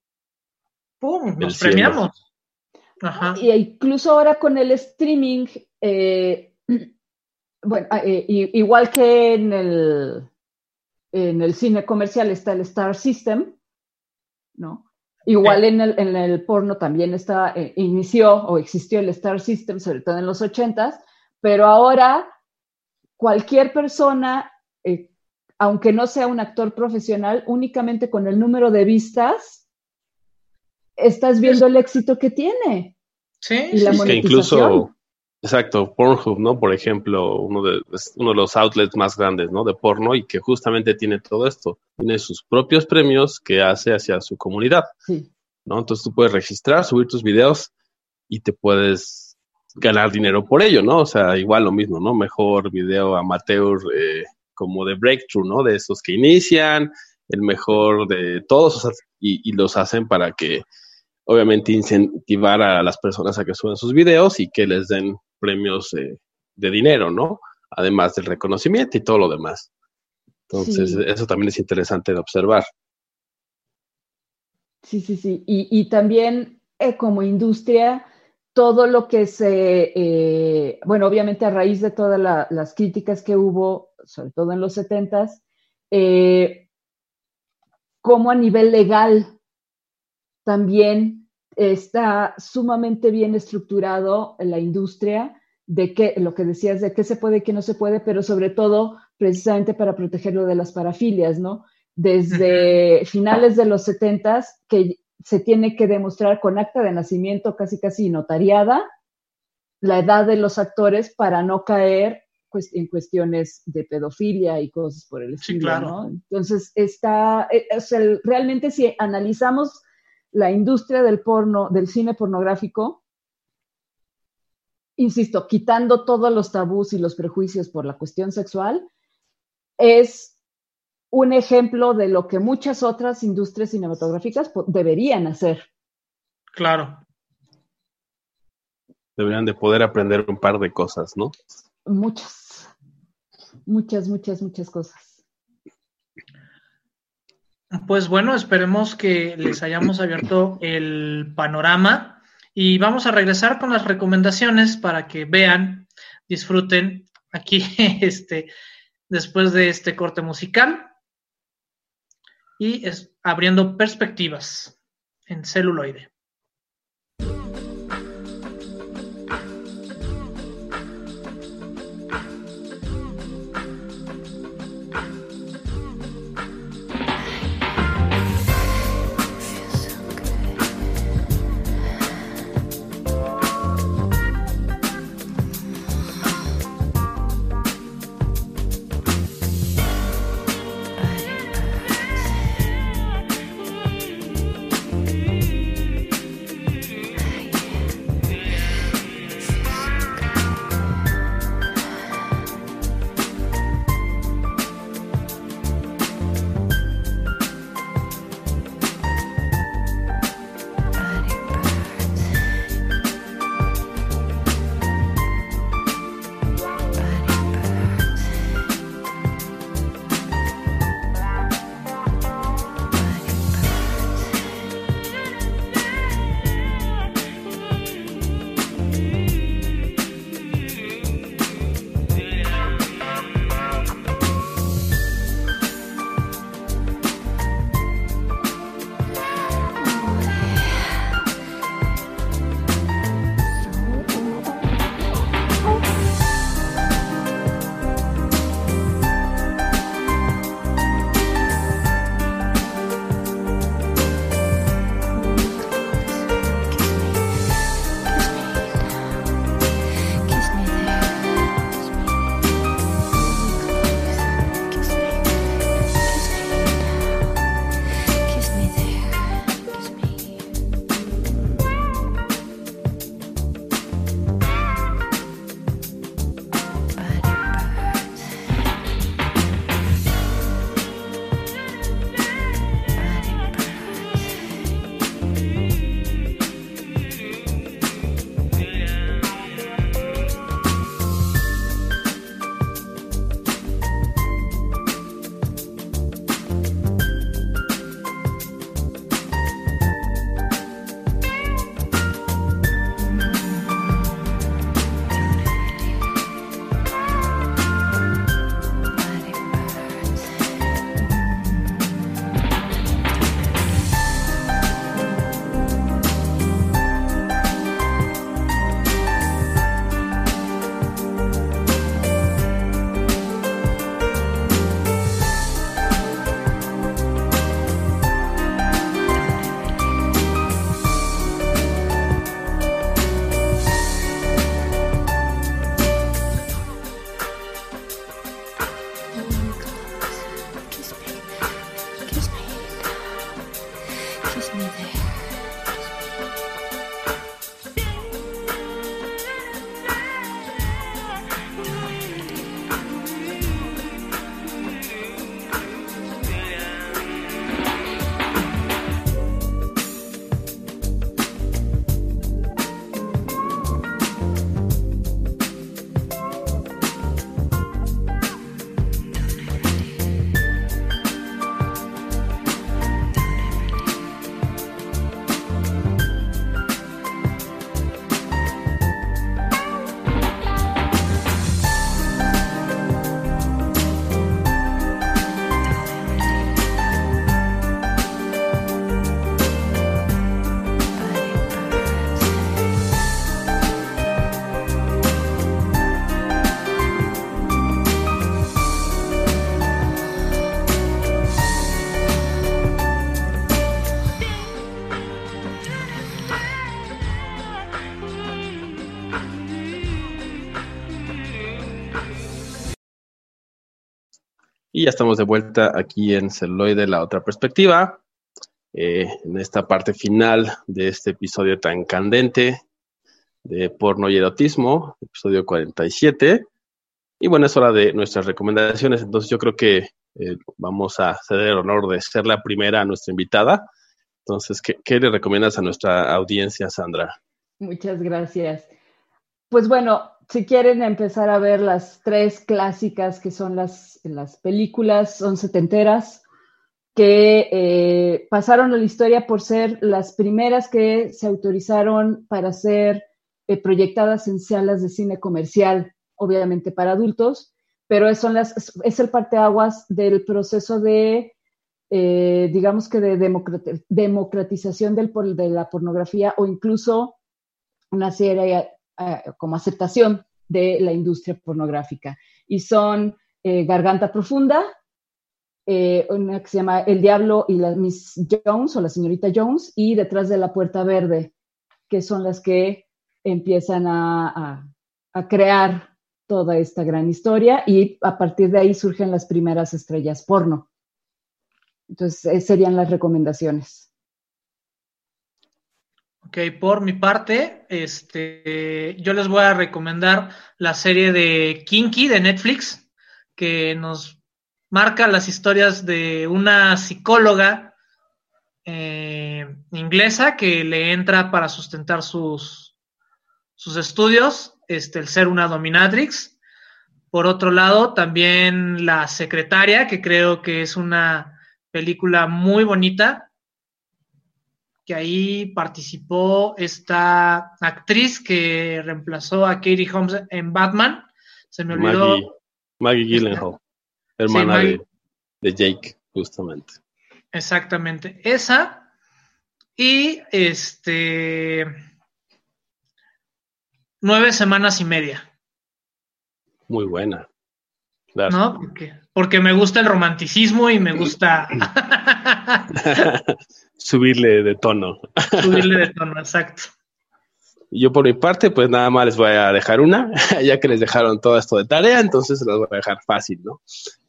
¡pum! nos premiamos. Ajá. Y incluso ahora con el streaming, eh, bueno, ah, eh, igual que en el, en el cine comercial está el Star System, ¿no? Igual en, el, en el porno también está, eh, inició o existió el Star System, sobre todo en los ochentas, pero ahora cualquier persona, eh, aunque no sea un actor profesional, únicamente con el número de vistas, estás viendo el éxito que tiene. Sí, y la que incluso, exacto, Pornhub, ¿no? Por ejemplo, uno de, uno de los outlets más grandes, ¿no? De porno y que justamente tiene todo esto. Tiene sus propios premios que hace hacia su comunidad. Sí. ¿no? Entonces tú puedes registrar, subir tus videos y te puedes ganar dinero por ello, ¿no? O sea, igual lo mismo, ¿no? Mejor video amateur eh, como de breakthrough, ¿no? De esos que inician, el mejor de todos, y, los hacen para que, obviamente, incentivar a las personas a que suban sus videos y que les den premios de dinero, ¿no? Además del reconocimiento y todo lo demás. Entonces, eso también es interesante de observar. Sí, sí, sí. Y, y también eh, como industria, todo lo que se, eh, bueno, obviamente a raíz de todas las críticas que hubo, sobre todo en los 70 eh, como a nivel legal también está sumamente bien estructurado en la industria de qué, lo que decías, de qué se puede y qué no se puede, pero sobre todo precisamente para protegerlo de las parafilias, ¿no? Desde finales de los 70 que se tiene que demostrar con acta de nacimiento casi casi notariada la edad de los actores para no caer en cuestiones de pedofilia y cosas por el estilo. claro. Entonces, está, eh, realmente si analizamos la industria del porno, del cine pornográfico, insisto, quitando todos los tabús y los prejuicios por la cuestión sexual, es un ejemplo de lo que muchas otras industrias cinematográficas deberían hacer. Claro. Deberían de poder aprender un par de cosas, ¿no? Muchas, muchas, muchas, muchas cosas. Pues bueno, esperemos que les hayamos abierto el panorama y vamos a regresar con las recomendaciones para que vean, disfruten aquí este después de este corte musical y abriendo perspectivas en celuloide. Y ya estamos de vuelta aquí en Celuloide, la otra perspectiva, eh, en esta parte final de este episodio tan candente de porno y erotismo, episodio 47. Y bueno, es hora de nuestras recomendaciones, entonces yo creo que eh, vamos a ceder el honor de ser la primera a nuestra invitada. Entonces, ¿qué, ¿qué le recomiendas a nuestra audiencia, Sandra? Muchas gracias. Pues bueno, si quieren empezar a ver las tres clásicas que son las, las películas, son setenteras, que eh, pasaron a la historia por ser las primeras que se autorizaron para ser eh, proyectadas en salas de cine comercial, obviamente para adultos, pero son las, es el parteaguas del proceso de, eh, digamos que de democratización del, de la pornografía o incluso una serie eh, como aceptación de la industria pornográfica. Y son eh, Garganta Profunda, eh, una que se llama El Diablo y la Miss Jones o la señorita Jones, y Detrás de la Puerta Verde, que son las que empiezan a, a crear toda esta gran historia y a partir de ahí surgen las primeras estrellas porno. Entonces, serían las recomendaciones. Ok, por mi parte, este, yo les voy a recomendar la serie de Kinky de Netflix, que nos marca las historias de una psicóloga eh, inglesa que le entra para sustentar sus, sus estudios, este, el ser una dominatrix. Por otro lado, también La Secretaria, que creo que es una película muy bonita, que ahí participó esta actriz que reemplazó a Katie Holmes en Batman. Se me olvidó. Maggie, Gyllenhaal, hermana de, Jake, justamente. Exactamente. Esa. Y este. Nueve semanas y media. Muy buena. ¿No? Porque, porque me gusta el romanticismo y me gusta. Subirle de tono. Subirle de tono, exacto. Yo por mi parte, pues nada más les voy a dejar una, ya que les dejaron todo esto de tarea, entonces se las voy a dejar fácil, ¿no?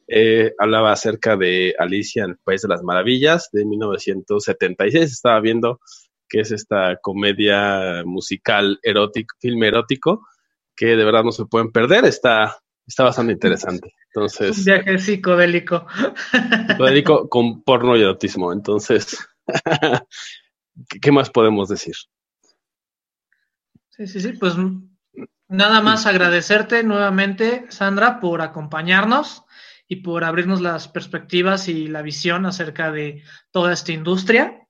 Eh, hablaba acerca de Alicia en el País de las Maravillas de 1976. Estaba viendo que es esta comedia musical erótico, filme erótico, que de verdad no se pueden perder. Está, está bastante interesante. Entonces. Un viaje psicodélico. Psicodélico con porno y erotismo. Entonces, ¿Qué más podemos decir? Sí, sí, sí, pues nada más agradecerte nuevamente, Sandra, por acompañarnos y por abrirnos las perspectivas y la visión acerca de toda esta industria.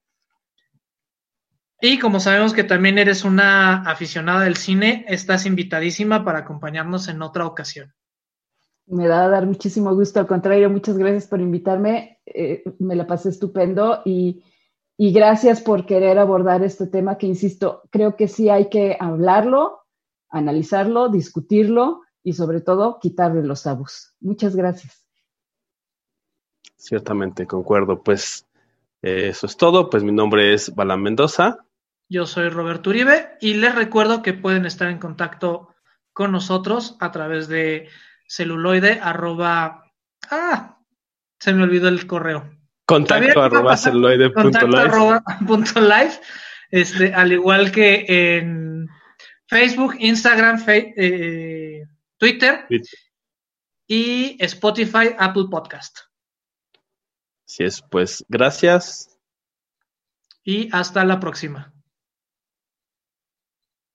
Y como sabemos que también eres una aficionada del cine, estás invitadísima para acompañarnos en otra ocasión. Me da a dar muchísimo gusto, al contrario, muchas gracias por invitarme, eh, me la pasé estupendo y y gracias por querer abordar este tema que, insisto, creo que sí hay que hablarlo, analizarlo, discutirlo y sobre todo quitarle los tabús. Muchas gracias. Ciertamente, concuerdo. Pues eh, eso es todo. Pues mi nombre es Balán Mendoza. Yo soy Roberto Uribe y les recuerdo que pueden estar en contacto con nosotros a través de celuloide arroba... Ah, se me olvidó el correo Contacto arroba celuloide punto live. Este, al igual que en Facebook, Instagram, eh, Twitter, y Spotify, Apple Podcast. Así es, pues gracias. Y hasta la próxima.